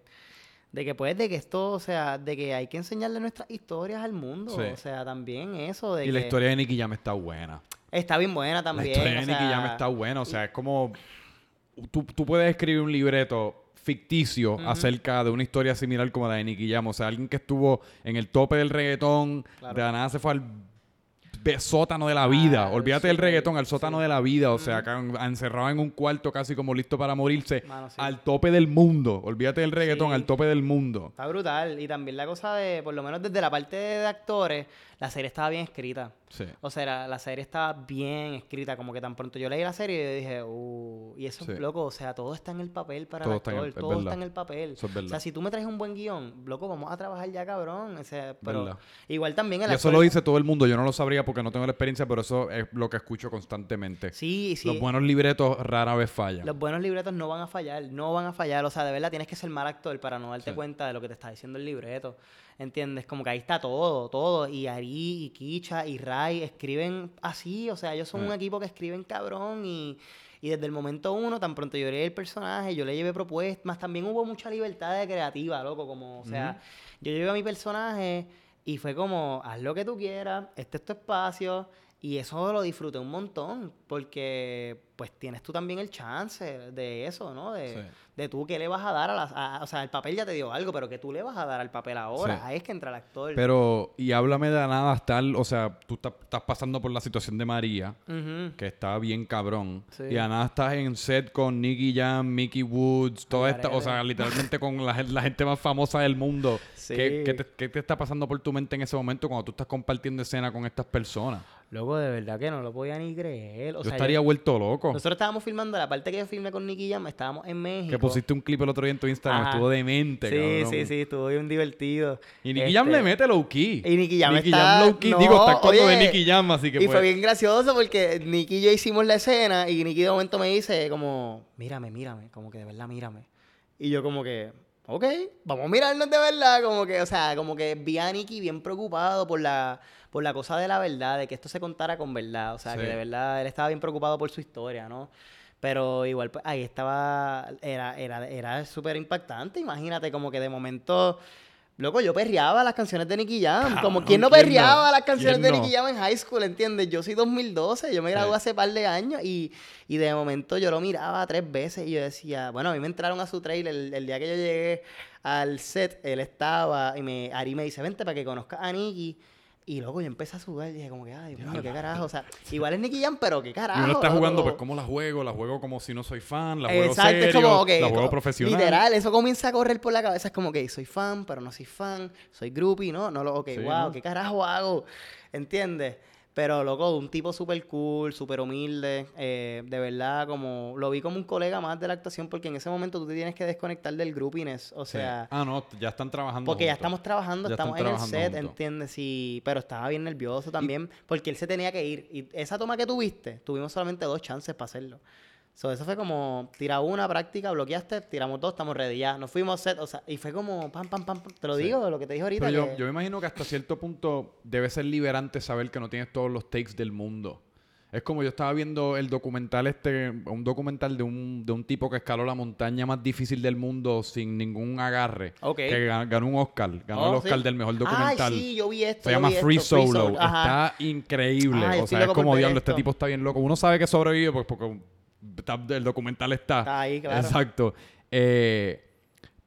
de que, pues, de que esto, o sea, de que hay que enseñarle nuestras historias al mundo. Sí. O sea, también eso de Y la historia de Nicky Jam está buena. está bien buena La también. historia o de Nicky sea, Jam está buena. O sea, es como. Tú, tú puedes escribir un libreto ficticio acerca de una historia similar como la de Nicky Jam. O sea, alguien que estuvo en el tope del reggaetón, Claro. de la nada se fue al sótano de la vida. Ah, Olvídate del reggaetón, al sótano sí. de la vida. O sea, acá en- encerrado en un cuarto casi como listo para morirse. Mano, sí. Al tope del mundo. Olvídate del reggaetón, al tope del mundo. Está brutal. Y también la cosa de, por lo menos desde la parte de actores, la serie estaba bien escrita. Sí. O sea, la, la serie estaba bien escrita, como que tan pronto yo leí la serie y yo dije, uh, y eso Sí. es loco, o sea, todo está en el papel para Todo el está en actor, el- todo verdad. está en el papel. Eso es. O sea, si tú me traes un buen guion, loco, vamos a trabajar ya, cabrón. O sea, pero Verdad. igual también el Y eso actor- lo dice todo el mundo. Yo no lo sabría porque no tengo la experiencia, pero eso es lo que escucho constantemente. Sí, sí. Los buenos libretos rara vez fallan. Los buenos libretos no van a fallar, no van a fallar. O sea, de verdad tienes que ser mal actor para no darte Sí. cuenta de lo que te está diciendo el libreto. ¿Entiendes? Como que ahí está todo, todo. Y Ari, y Kicha, y Rai escriben así. O sea, ellos son un Mm. equipo que escriben cabrón. Y, y desde el momento uno, tan pronto yo leí el personaje, yo le llevé propuestas. Más también hubo mucha libertad de creativa, loco. Como, o sea, yo llevé a mi personaje y fue como, haz lo que tú quieras, este es tu espacio. Y eso lo disfruté un montón, porque pues tienes tú también el chance de eso, ¿no? De, Sí. De tú qué le vas a dar a las... a- o sea, el papel ya te dio algo, pero que tú le vas a dar al papel ahora. Sí. Ahí es que entra el actor. Pero, y háblame de nada estar, o sea, tú estás, pasando por la situación de María, que está bien cabrón. Sí. Y a nada estás en set con Nicky Jam, Mickey Woods, toda esta, o sea, literalmente con la, la gente más famosa del mundo. Sí. ¿Qué, qué te, qué te está pasando por tu mente en ese momento cuando tú estás compartiendo escena con estas personas? Loco, de verdad que no lo podía ni creer. O yo sea, estaría vuelto loco. Nosotros estábamos filmando la parte que yo filmé con Nicky Jam, estábamos en México. Que pusiste un clip el otro día en tu Instagram, Ajá. estuvo demente, Sí, cabrón. sí, sí, estuvo bien divertido. Y Nicky Jam Este, le mete low key. Y Nicky Jam Nicky está- Jam low key. no, Digo, está actuando de Nicky Jam, así que Y pues. fue bien gracioso porque Nicky y yo hicimos la escena y Nicky de momento me dice como, mírame, mírame, como que de verdad mírame. Y yo como que, ok, vamos a mirarnos de verdad, como que, o sea, como que vi a Nicky bien preocupado por la, por la cosa de la verdad, de que esto se contara con verdad, o sea, que de verdad él estaba bien preocupado por su historia, ¿no? Pero igual, pues, ahí estaba, era, era, era súper impactante, imagínate, como que de momento... Loco, yo perreaba las canciones de Nicky Jam. como quien no ¿quién no? perreaba las canciones de ¿Quién no? Nicky Jam en high school, ¿entiendes? Yo soy 2012, yo me gradué Sí. hace par de años y, y de momento yo lo miraba tres veces y yo decía, bueno, a mí me entraron a su trailer el, el día que yo llegué al set, él estaba y me, Ari me dice, vente para que conozcas a Nicky. Y luego yo empecé a sudar y dije como que, ay, mío, qué carajo. O sea, igual es Nicky Jam, pero qué carajo. Y uno está jugando, pues, ¿cómo la juego? La juego como si no soy fan, la juego Exacto, serio, es como, ok, la juego profesional. Literal, eso comienza a correr por la cabeza. Es como que soy fan, pero no soy fan. Soy groupie, ¿no? No lo, ok, Sí, wow, ¿no? ¿qué carajo hago? ¿Entiendes? Pero, loco, un tipo súper cool, súper humilde. eh, de verdad, como lo vi como un colega más de la actuación, porque en ese momento tú te tienes que desconectar del groupiness. O Sí. sea, Ah, no, ya están trabajando porque ya estamos trabajando, Ya estamos en el set, juntos. ¿entiendes? Y, pero estaba bien nervioso también, porque él se tenía que ir. Y esa toma que tuviste, tuvimos solamente dos chances para hacerlo. So, eso fue como, tira una práctica, bloqueaste, tiramos dos, estamos ready, ya. Nos fuimos set, o sea, y fue como, pam, pam, pam, pam. Te lo Sí. digo, lo que te dije ahorita. Pero yo, que- yo me imagino que hasta cierto punto debe ser liberante saber que no tienes todos los takes del mundo. Es como yo estaba viendo el documental este, un documental de un, de un tipo que escaló la montaña más difícil del mundo sin ningún agarre. Ok. Que ga- ganó un Oscar. Ganó Oh, el Oscar sí. del mejor documental. Ay, sí, yo vi esto. Se yo llama vi Free esto, Free Solo. Soul, ajá. Está increíble. Ay, o sea, es como diablo, este tipo está bien loco. Uno sabe que sobrevive pues, porque está- el documental está. Está ahí, claro. Exacto. Eh,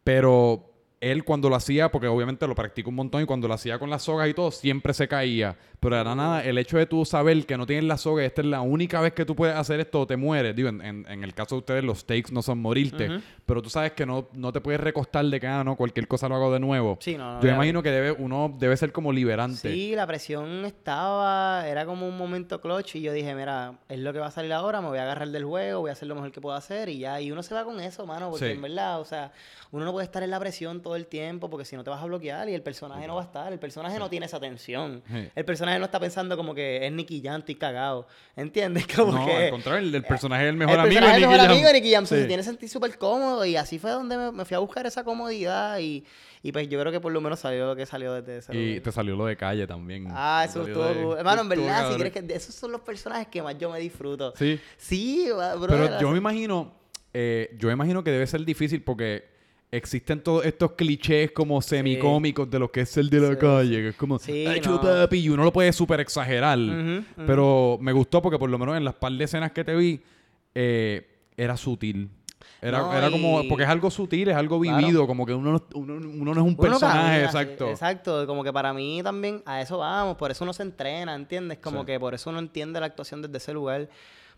pero él cuando lo hacía, porque obviamente lo practicó un montón y cuando lo hacía con las sogas y todo, siempre se caía. Pero era nada, el hecho de tú saber que no tienes la soga, y esta es la única vez que tú puedes hacer esto o te mueres. Digo, en, en- en el caso de ustedes los takes no son morirte, Ujú. pero tú sabes que no, no te puedes recostar de que, ah, no, cualquier cosa lo hago de nuevo. Sí, no, no, Yo ya- imagino que debe, uno debe ser como liberante. Sí, la presión estaba, era como un momento clutch y yo dije, mira, es lo que va a salir ahora, me voy a agarrar del juego, voy a hacer lo mejor que puedo hacer y ya, y uno se va con eso, mano, porque Sí. en verdad, o sea, uno no puede estar en la presión todo el tiempo porque si no te vas a bloquear y el personaje no va a estar, el personaje no tiene esa tensión, Sí. el personaje no está pensando como que es Nicky Jam, estoy cagado, ¿entiendes? Como no, que... al contrario, el, el personaje es el mejor el amigo personaje de es el Nicky mejor Jam. amigo de Nicky Jam, se tiene que sentir súper cómodo y así fue donde me, me fui a buscar esa comodidad y, y pues yo creo que por lo menos salió lo que salió desde ese Y lugar. te salió lo de calle también. Ah, eso estuvo de-. Hermano, en verdad, si quieres que... Esos son los personajes que más yo me disfruto. Sí. Sí, bro. Pero yo me imagino, eh, yo me imagino que debe ser difícil porque existen todos estos clichés como semicómicos de lo que es el de la Sí, calle, que es como, Sí, "Ay, no. papi", y uno lo puede súper exagerar. Pero me gustó porque por lo menos en las par de escenas que te vi, eh, era sutil. Era, No, era como, porque es algo sutil, es algo Claro. vivido, como que uno, no- uno, uno no es un personaje, camina, exacto. Exacto, como que para mí también a eso vamos, por eso uno se entrena, ¿entiendes? Como Sí. que por eso uno entiende la actuación desde ese lugar,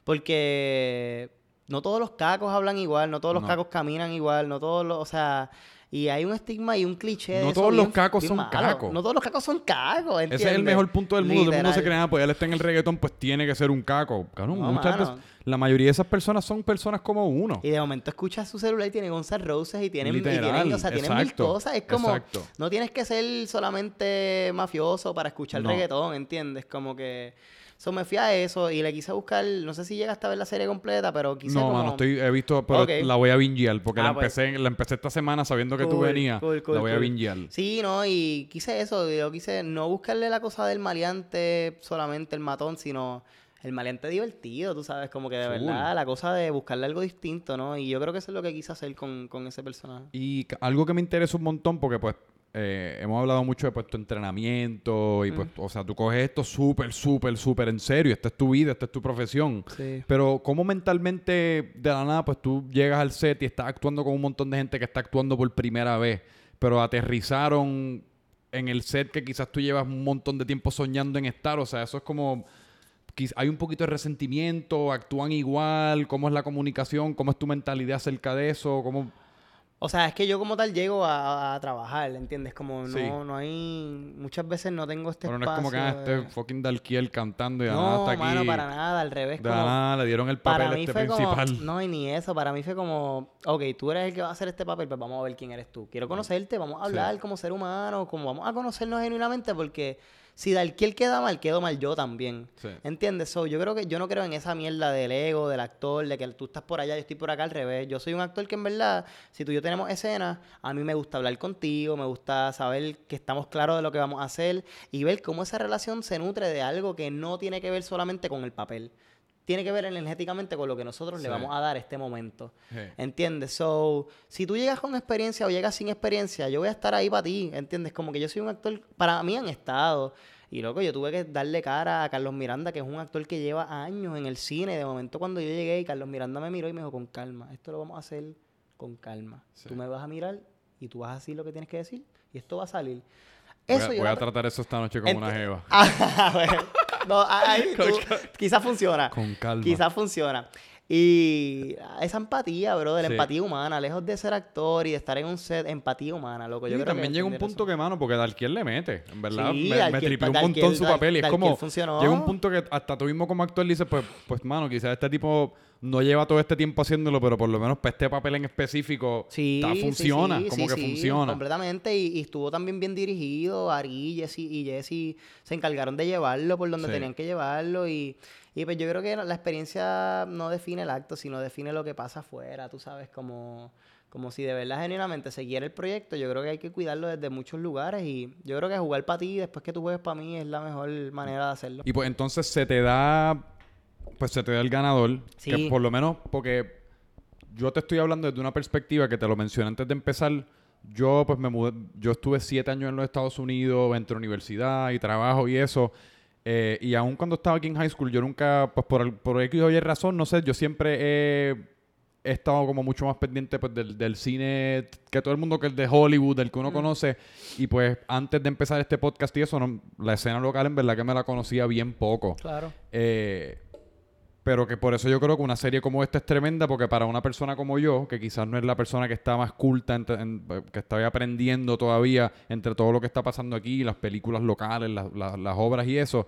porque no todos los cacos hablan igual, no todos los No. cacos caminan igual, no todos los, o sea, y hay un estigma y un cliché. de No eso todos los bien- cacos bien son malo. cacos. No todos los cacos son cacos, ¿entiendes? Ese es el mejor punto del mundo. Todo el mundo se cree, ah, pues él está en el reggaetón, pues tiene que ser un caco. Cabrón, No, muchas la mayoría de esas personas son personas como uno. Y de momento escuchas su celular y tiene N' Roses y tienen, y Literal, tienen, o sea, tienen mil exacto, cosas. Es como, exacto. no tienes que ser solamente mafioso para escuchar No. reggaetón, ¿entiendes? Como que, So me fui a eso y le quise buscar, no sé si llegaste a ver la serie completa, pero quise No, como... mano, estoy, he visto, pero la voy a bingear porque la, Ah, pues. empecé, la empecé esta semana sabiendo que tú Cool, venías. cool, cool, la voy a bingear. Sí, no, y quise eso, yo quise no buscarle la cosa del maleante solamente el matón, sino el maleante divertido, tú sabes, como que de Full. verdad, la cosa de buscarle algo distinto, ¿no? Y yo creo que eso es lo que quise hacer con, con ese personaje. Y algo que me interesa un montón, porque pues eh, hemos hablado mucho de pues, tu entrenamiento y pues, o sea, tú coges esto súper, súper, súper en serio. Esta es tu vida, esta es tu profesión. Sí. Pero ¿cómo mentalmente de la nada pues tú llegas al set y estás actuando con un montón de gente que está actuando por primera vez, pero aterrizaron en el set que quizás tú llevas un montón de tiempo soñando en estar? O sea, eso es como... Hay un poquito de resentimiento, actúan igual, cómo es la comunicación, cómo es tu mentalidad acerca de eso, cómo... O sea, es que yo como tal llego a, a trabajar, ¿entiendes? Como no, Sí. no hay... Muchas veces no tengo este Pero no es como que ah, espacio este de- fucking Dalquiel cantando y de la nada No, está aquí. mano, para nada, al revés. De como- nada le dieron el Para papel mí este fue principal. como, no, y ni eso, para mí fue como, ok, tú eres el que va a hacer este papel, pues vamos a ver quién eres tú. Quiero conocerte, vamos a Sí. hablar como ser humano, como vamos a conocernos genuinamente, porque si Dalquiel queda mal, quedo mal yo también. Sí. ¿Entiendes? So, yo creo que yo no creo en esa mierda del ego, del actor, de que tú estás por allá, yo estoy por acá al revés. Yo soy un actor que en verdad, si tú y yo tenemos escenas, a mí me gusta hablar contigo, me gusta saber que estamos claros de lo que vamos a hacer y ver cómo esa relación se nutre de algo que no tiene que ver solamente con el papel. Tiene que ver energéticamente con lo que nosotros le vamos a dar este momento. Sí. ¿Entiendes? So, si tú llegas con experiencia o llegas sin experiencia, yo voy a estar ahí para ti, ¿entiendes? Como que yo soy un actor, para mí han estado. Y loco, yo tuve que darle cara a Carlos Miranda, que es un actor que lleva años en el cine. De momento cuando yo llegué y Carlos Miranda me miró y me dijo, con calma, esto lo vamos a hacer con calma. Sí. Tú me vas a mirar y tú vas a decir lo que tienes que decir y esto va a salir. Voy, a, yo voy a tratar eso esta noche con una jeva. Ah, bueno. No, ahí tú- quizás funciona. Con calma. Quizás funciona. Y esa empatía, bro, de la Sí. empatía humana, lejos de ser actor y de estar en un set, empatía humana, loco. Yo y creo también que llega un punto eso. que, mano, porque Dalquiel le mete. En verdad, Sí, me, me Dalquiel- tripió un Dalquiel- montón su papel. Y es como. funcionó. Llega un punto que hasta tú mismo como actor dices, pues, pues, mano, quizás este tipo no lleva todo este tiempo haciéndolo, pero por lo menos para este papel en específico Sí, está- sí, funciona. sí, como que funciona. Completamente. Y, y estuvo también bien dirigido. Ari, Jesse y Jesse se encargaron de llevarlo por donde tenían que llevarlo. Y, y pues yo creo que la experiencia no define el acto, sino define lo que pasa afuera. Tú sabes, como, como si de verdad genuinamente se quiere el proyecto, yo creo que hay que cuidarlo desde muchos lugares. Y yo creo que jugar para ti después que tú juegues para mí es la mejor manera de hacerlo. Y pues entonces se te da. Pues se te da el ganador. Sí. Que por lo menos, porque yo te estoy hablando desde una perspectiva que te lo mencioné antes de empezar. Yo, pues me mudé. Yo estuve siete años en los Estados Unidos, entre universidad y trabajo y eso. eh, y aún cuando estaba aquí en high school, yo nunca, pues por, el- por X o Y razón, no sé, yo siempre he, he estado como mucho más pendiente pues, del, del cine que todo el mundo que el de Hollywood, del que uno conoce. Y pues antes de empezar este podcast y eso, no- la escena local en verdad que me la conocía bien poco. Claro. Eh, pero que por eso yo creo que una serie como esta es tremenda, porque para una persona como yo, que quizás no es la persona que está más culta, que está aprendiendo todavía entre todo lo que está pasando aquí, las películas locales, las- obras y eso.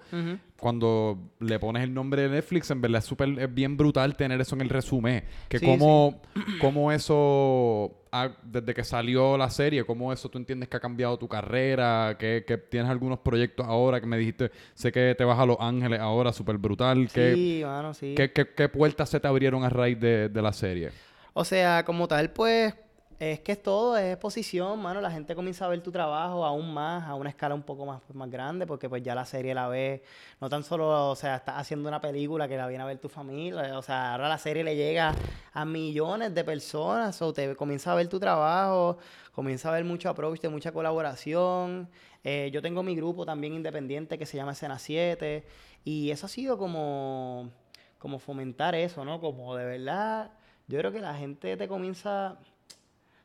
Cuando le pones el nombre de Netflix, en verdad es, súper- es bien brutal tener eso en el resumen. Que Sí, cómo, cómo eso, ha- desde que salió la serie, cómo eso tú entiendes que ha cambiado tu carrera, que, que tienes algunos proyectos ahora, que me dijiste, sé que te vas a Los Ángeles ahora, súper brutal. que Sí, mano, sí. ¿Qué, qué, qué puertas se te abrieron a raíz de, de la serie? O sea, como tal, pues, es que es todo, es exposición, mano. La gente comienza a ver tu trabajo aún más, a una escala un poco más, pues, más grande, porque pues ya la serie la ve, no tan solo, o sea, estás haciendo una película que la viene a ver tu familia, o sea, ahora la serie le llega a millones de personas, o te comienza a ver tu trabajo, comienza a ver mucho approach, de mucha colaboración. Eh, yo tengo mi grupo también independiente que se llama Escena 7, y eso ha sido como, como fomentar eso, ¿no? Como de verdad, yo creo que la gente te comienza,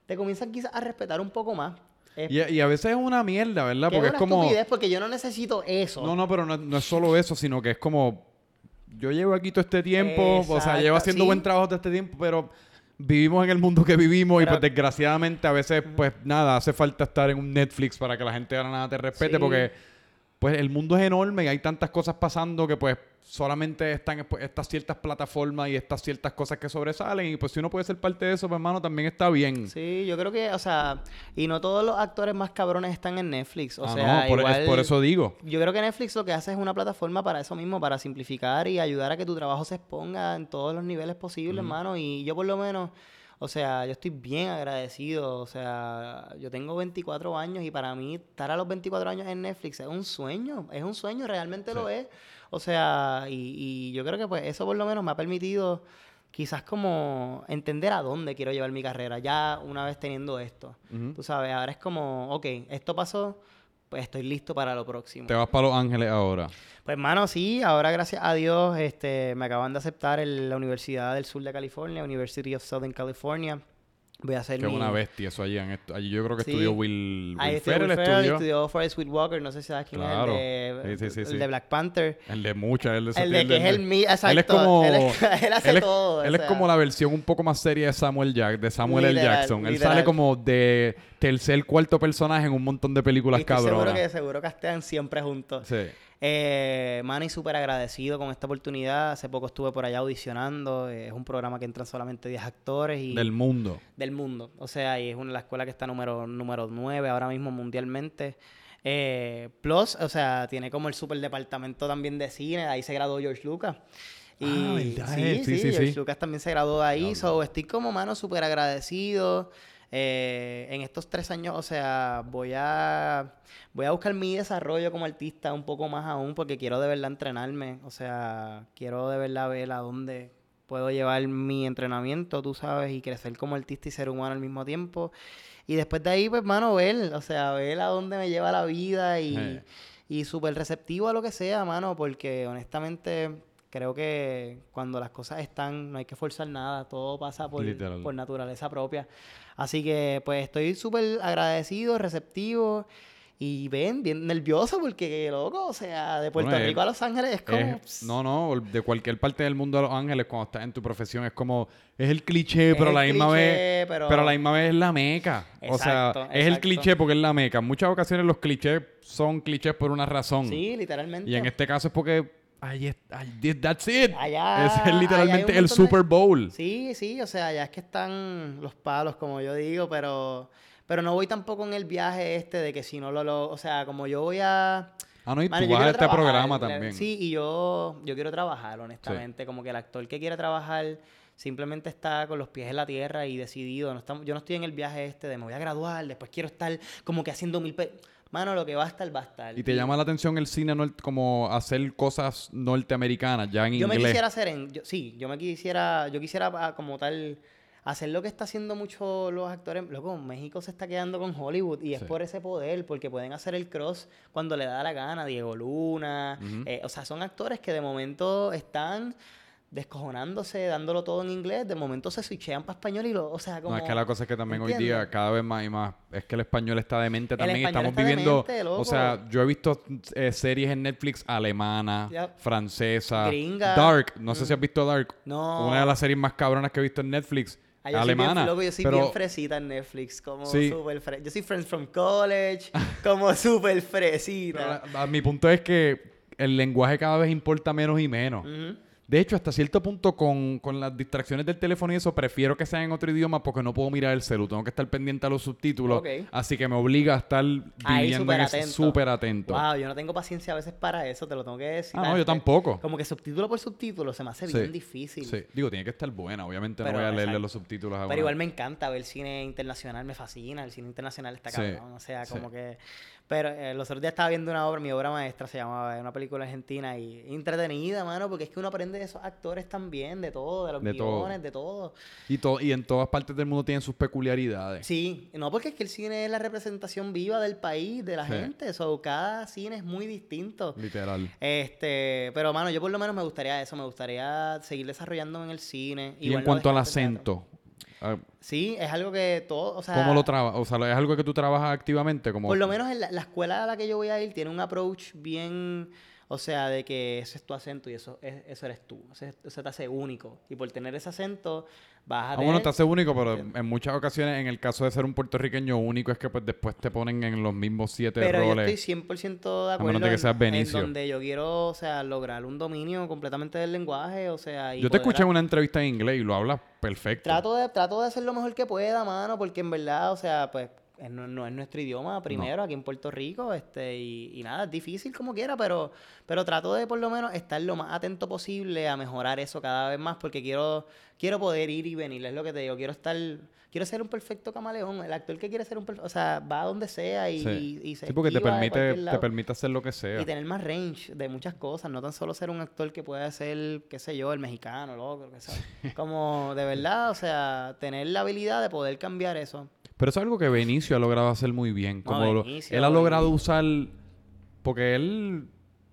te comienza quizás a respetar un poco más. Es, Y, y a veces es una mierda, ¿verdad? que Porque es es una como... estupidez porque yo no necesito eso. No, no, pero no, no es solo eso, sino que es como... Yo llevo aquí todo este tiempo, o sea, llevo haciendo sí. buen trabajo todo este tiempo, pero vivimos en el mundo que vivimos y Pero- pues desgraciadamente a veces, pues nada, hace falta estar en un Netflix para que la gente de la nada te respete Sí. porque pues el mundo es enorme y hay tantas cosas pasando que pues solamente están estas ciertas plataformas y estas ciertas cosas que sobresalen. Y pues si uno puede ser parte de eso, pues hermano, también está bien. Sí, yo creo que, o sea, y no todos los actores más cabrones están en Netflix. O Ah, sea, no, por, es igual- por eso digo. Yo creo que Netflix lo que hace es una plataforma para eso mismo, para simplificar y ayudar a que tu trabajo se exponga en todos los niveles posibles, hermano. Y yo por lo menos, o sea, yo estoy bien agradecido. O sea, yo tengo 24 años y para mí estar a los 24 años en Netflix es un sueño, es un sueño, realmente lo es. O sea, y, y yo creo que pues eso por lo menos me ha permitido quizás como entender a dónde quiero llevar mi carrera, ya una vez teniendo esto. Ujú. Tú sabes, ahora es como, ok, esto pasó, pues estoy listo para lo próximo. Te vas para Los Ángeles ahora. Pues hermano, sí, ahora gracias a Dios este, me acaban de aceptar en la Universidad del Sur de California, University of Southern California. Voy a hacer Que es mi... una bestia eso allí. En esto. Allí yo creo que Sí. estudió Will, Ahí Will estudió Ferrell, Ferrell, estudió. estudió Forrest Whitaker, no sé si sabes quién Claro. es el de, Sí, sí, sí, el sí. de Black Panther. El de muchas. El, de El de que es el mi- exacto. Él es como... Él es- él hace es- todo, o Él es como la versión un poco más seria de Samuel Jack, de Samuel L. Jackson. Él literal. sale como de tercer, cuarto personaje en un montón de películas Y estoy seguro cabronas. que seguro castean siempre juntos. Sí. Eh, Manny, súper agradecido con esta oportunidad. Hace poco estuve por allá audicionando. eh, es un programa que entran solamente 10 actores y Del mundo. del mundo. O sea, y es una la escuela que está número, número 9 ahora mismo mundialmente. Eh, plus, o sea, tiene como el super departamento también de cine. Ahí se graduó George Lucas. Y Ah, ¿verdad? sí, sí, sí, sí, George. Lucas también se graduó de ahí. So, estoy como, mano, súper agradecido. Eh, en estos tres años, o sea, voy a, voy a buscar mi desarrollo como artista un poco más aún porque quiero de verdad entrenarme. O sea, quiero de verdad ver a dónde puedo llevar mi entrenamiento, tú sabes, y crecer como artista y ser humano al mismo tiempo. Y después de ahí, pues, mano, ver, o sea, ver a dónde me lleva la vida y, Eh. y súper receptivo a lo que sea, mano, porque honestamente creo que cuando las cosas están, no hay que forzar nada, todo pasa por, por naturaleza propia. Así que, pues, estoy súper agradecido, receptivo. Y ven, bien nervioso porque, loco, o sea, de Puerto Bueno, es- Rico a Los Ángeles es como... Es- no, no, de cualquier parte del mundo de Los Ángeles, cuando estás en tu profesión, es como, es el cliché, Es pero a la el misma cliché, vez, pero- pero... a la misma vez es la meca. o sea, Exacto, es el exacto. cliché porque es la meca. En muchas ocasiones los clichés son clichés por una razón. Sí, literalmente. Y en este caso es porque, ahí es, ahí- that's it. Allá- es allá literalmente el Super Bowl. Sí, sí, o sea, ya es que están los palos, como yo digo, pero, pero no voy tampoco en el viaje este de que si no lo, lo o sea, como yo voy a... Ah, no, y Mano, tú vas a este trabajar, programa también. Sí, y yo, yo quiero trabajar, honestamente, como que el actor que quiere trabajar simplemente está con los pies en la tierra y decidido, no estamos, yo no estoy en el viaje este de me voy a graduar, después quiero estar como que haciendo mil... pe- Mano, lo que va a estar, va a estar. Y te llama la atención el cine como hacer cosas norteamericanas ya en Yo me inglés. quisiera hacer en... yo- sí, yo me quisiera... Yo quisiera ah, como tal... Hacer lo que está haciendo muchos los actores. Loco, México se está quedando con Hollywood y es Sí. por ese poder, porque pueden hacer el cross cuando le da la gana. Diego Luna. Eh, o sea, son actores que de momento están descojonándose, dándolo todo en inglés. De momento se switchean para español y lo. O sea, como. No, es que la cosa es que también hoy día, cada vez más y más, es que el español está demente también. Estamos está viviendo, demente, o sea, yo he visto eh, series en Netflix alemana, Yep. francesa, Gringa. Dark. No sé si has visto Dark. No. Una de las series más cabronas que he visto en Netflix. Ah, yo soy alemana. bien, loco, yo soy pero bien fresita en Netflix, como Sí. super fre- Yo soy Friends from College, como super fresita. pero, a mi punto es que el lenguaje cada vez importa menos y menos. De hecho, hasta cierto punto, con, con las distracciones del teléfono y eso, prefiero que sea en otro idioma porque no puedo mirar el celu. Tengo que estar pendiente a los subtítulos. Así que me obliga a estar viviendo súper atento. atento. Wow, yo no tengo paciencia a veces para eso, te lo tengo que decir. Ah, no, yo tampoco. Como que subtítulo por subtítulo se me hace Sí. bien difícil. Sí. Digo, tiene que estar buena. Obviamente Pero, no voy a leerle exacto. los subtítulos a Pero igual me encanta ver cine internacional, me fascina. El cine internacional está Sí, cabrón. O sea, sí. como que. Pero eh, los otros días estaba viendo una obra, mi obra maestra se llamaba, una película argentina y entretenida, mano, porque es que uno aprende de esos actores también, de todo, de los De todo. guiones, de todo. Y, to- y en todas partes del mundo tienen sus peculiaridades. Sí, no, porque es que el cine es la representación viva del país, de la Sí. gente. So, cada cine es muy distinto. Literal. Este, pero mano, yo por lo menos me gustaría eso, me gustaría seguir desarrollándome en el cine. Y en cuanto al teatro. acento, ah, Sí, es algo que todo, o sea, ¿cómo lo trabajas? O sea, ¿es algo que tú trabajas activamente? Como... por lo menos en la, la escuela a la que yo voy a ir tiene un approach bien, O sea, de que ese es tu acento y eso, es- eso eres tú. Ese- Eso te hace único. Y por tener ese acento, vas a Ah, tener... bueno, te hace único, pero en muchas ocasiones, en el caso de ser un puertorriqueño único, es que pues después te ponen en los mismos siete Pero yo roles. estoy 100% de A acuerdo menos de que en- seas en, Benicio. donde yo quiero, o sea, lograr un dominio completamente del lenguaje, o sea... y Yo te escuché a- en una entrevista en inglés y lo hablas perfecto. Trato de, trato de hacer lo mejor que pueda, mano, porque en verdad, o sea, pues es- no, no es nuestro idioma primero aquí en Puerto Rico, este, y, y nada, es difícil como quiera, pero, pero trato de por lo menos estar lo más atento posible a mejorar eso cada vez más, porque quiero, quiero poder ir y venir, es lo que te digo, quiero estar, quiero ser un perfecto camaleón, el actor que quiere ser un perfecto, o sea, va a donde sea y, Sí. y, y se Sí, porque te permite, te permite hacer lo que sea. Y tener más range de muchas cosas, no tan solo ser un actor que pueda ser, qué sé yo, el mexicano, loco, que sea. Como de verdad, o sea, tener la habilidad de poder cambiar eso. Pero eso es algo que Benicio ha logrado hacer muy bien. No, Como Benicio, él ha logrado usar. Porque él.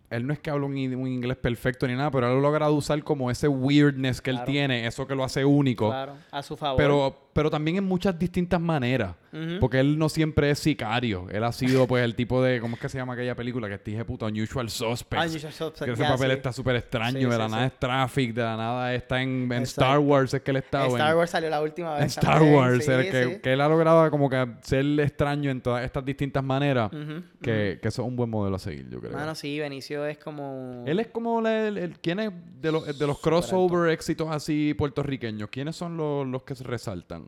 Él no es que habla un, inglés perfecto ni nada, pero él ha logrado usar como ese weirdness que él tiene, eso que lo hace único. Claro, a su favor. Pero, pero también en muchas distintas maneras. Porque él no siempre es sicario. Él ha sido, pues, el tipo de. ¿Cómo es que se llama aquella película? Que dije, puta, Unusual Suspects. Unusual Suspects, Que ese papel sí. está súper extraño. Sí, de la sí. nada es Traffic, de la nada está en, en. Star Wars, es que él está. En Star Wars salió la última vez. en Star también, Wars, el que, que él ha logrado como que ser extraño en todas estas distintas maneras, que, que eso es un buen modelo a seguir, yo creo. Mano, sí, Benicio es como... Él es como el, el- ¿quién es de los, de los crossover éxitos así puertorriqueños? ¿Quiénes son los, los que se resaltan?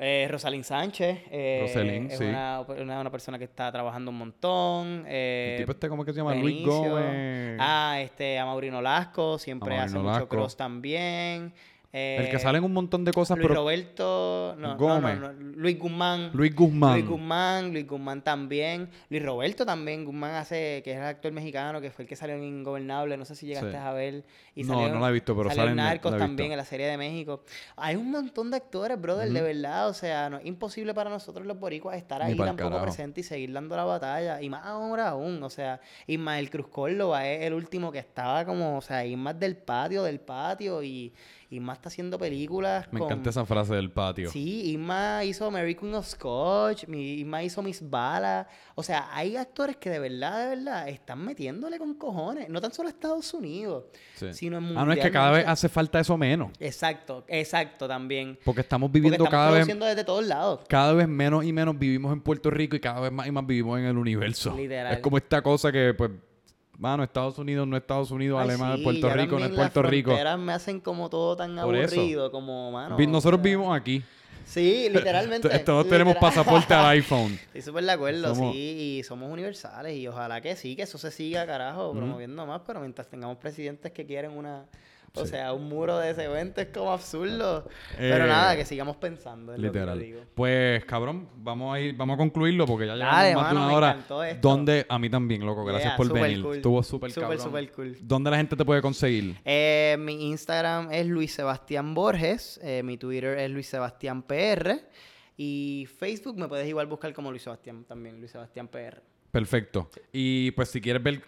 Eh, Rosalín Sánchez. eh, Rosalín, es sí. una, una, una persona que está trabajando un montón. eh, el tipo este, ¿cómo es que se llama? Luis. Gómez. Ah, este, a Maurino Lasco, siempre hace mucho Lasco. cross también. El que Eh, sale en un montón de cosas, Luis pero Roberto, no, Gómez. no, no, Luis Guzmán. Luis Guzmán. Luis Guzmán, Luis Guzmán también. Luis Roberto también. Guzmán hace, que es el actor mexicano, que fue el que salió en Ingobernable. No sé si llegaste Sí. a ver. Y No, salió- no la he visto, pero salió en Narcos la también, en la serie de México. Hay un montón de actores, brother, de verdad. O sea, no es imposible para nosotros los boricuas estar ahí tampoco carajo. presentes y seguir dando la batalla. Y más ahora aún. O sea, Ismael Cruz Córdoba es el último que estaba como, o sea, Ismael del patio, del patio. Y Isma está haciendo películas Me con... encanta esa frase del patio. Sí, Isma hizo Mary Queen of Scotch, Isma hizo Miss Bala. O sea, hay actores que de verdad, de verdad, están metiéndole con cojones. No tan solo a Estados Unidos, Sí. sino en Ah, no, es que cada vez hace falta eso menos. Exacto, exacto también. Porque estamos Porque viviendo estamos cada vez desde todos lados. cada vez menos y menos vivimos en Puerto Rico y cada vez más y más vivimos en el universo. Literal. Es como esta cosa que, pues, mano, Estados Unidos no es Estados Unidos, Ay, Alemania, sí, Puerto Rico no es también las Puerto Rico. fronteras me hacen como todo tan Por eso. aburrido, como, mano. Nosotros o sea, vivimos aquí. Sí, literalmente. Todos tenemos literal. pasaporte al iPhone. Estoy súper de acuerdo, Somos- sí, y somos universales y ojalá que sí, que eso se siga, carajo, promoviendo más, pero mientras tengamos presidentes que quieren una, o Sí. sea, un muro de cemento es como absurdo. pero Eh, nada, que sigamos pensando, es lo que Literal. digo. Pues, cabrón, vamos a ir, vamos a concluirlo porque ya llevamos Dale, más mano, de una me hora. Donde, a mí también, loco, gracias Yeah, por venir. cool. Estuvo súper Súper, súper cool. ¿Dónde la gente te puede conseguir? Eh, mi Instagram es Luis Sebastián Borges, eh, mi Twitter es Luis Sebastián PR y Facebook me puedes igual buscar como Luis Sebastián también, Luis Sebastián PR. Perfecto. Y pues si quieres ver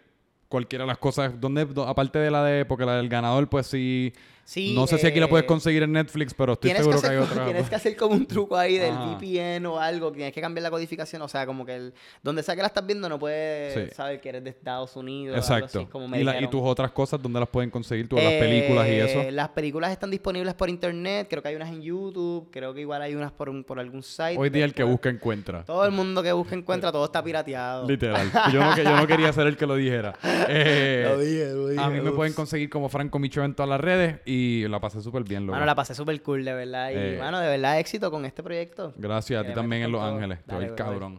cualquiera de las cosas, ¿dónde, do- aparte de la de, porque la del ganador, pues sí, Sí, no sé si aquí la puedes eh, conseguir en Netflix, pero estoy que, seguro que, hacer, hay como- otra. tienes que hacer como un truco ahí del Ajá. VPN o algo. Tienes que cambiar la codificación. O sea, como que el, donde sea que la estás viendo no puedes Sí. saber que eres de Estados Unidos. algo Exacto. así, como me y, la- y tus otras cosas, ¿dónde las pueden conseguir? Tú, las películas y Eh, eso. Las películas están disponibles por internet. Creo que hay unas en YouTube. Creo que igual hay unas por, un- por algún site. Hoy día el que busca encuentra. Todo el mundo que busca encuentra, todo está pirateado. Literal. Yo no, que- yo no quería ser el que lo dijera. Eh, Lo dije, lo dije, a mí me pueden conseguir como Franco Micho en todas las redes y la pasé súper bien, loco. Mano, la pasé súper cool, de verdad. Y, Eh. mano, de verdad, éxito con este proyecto. Gracias a ti también en Los. Ángeles. Brother. cabrón.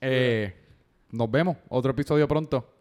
Eh, nos vemos. Otro episodio pronto.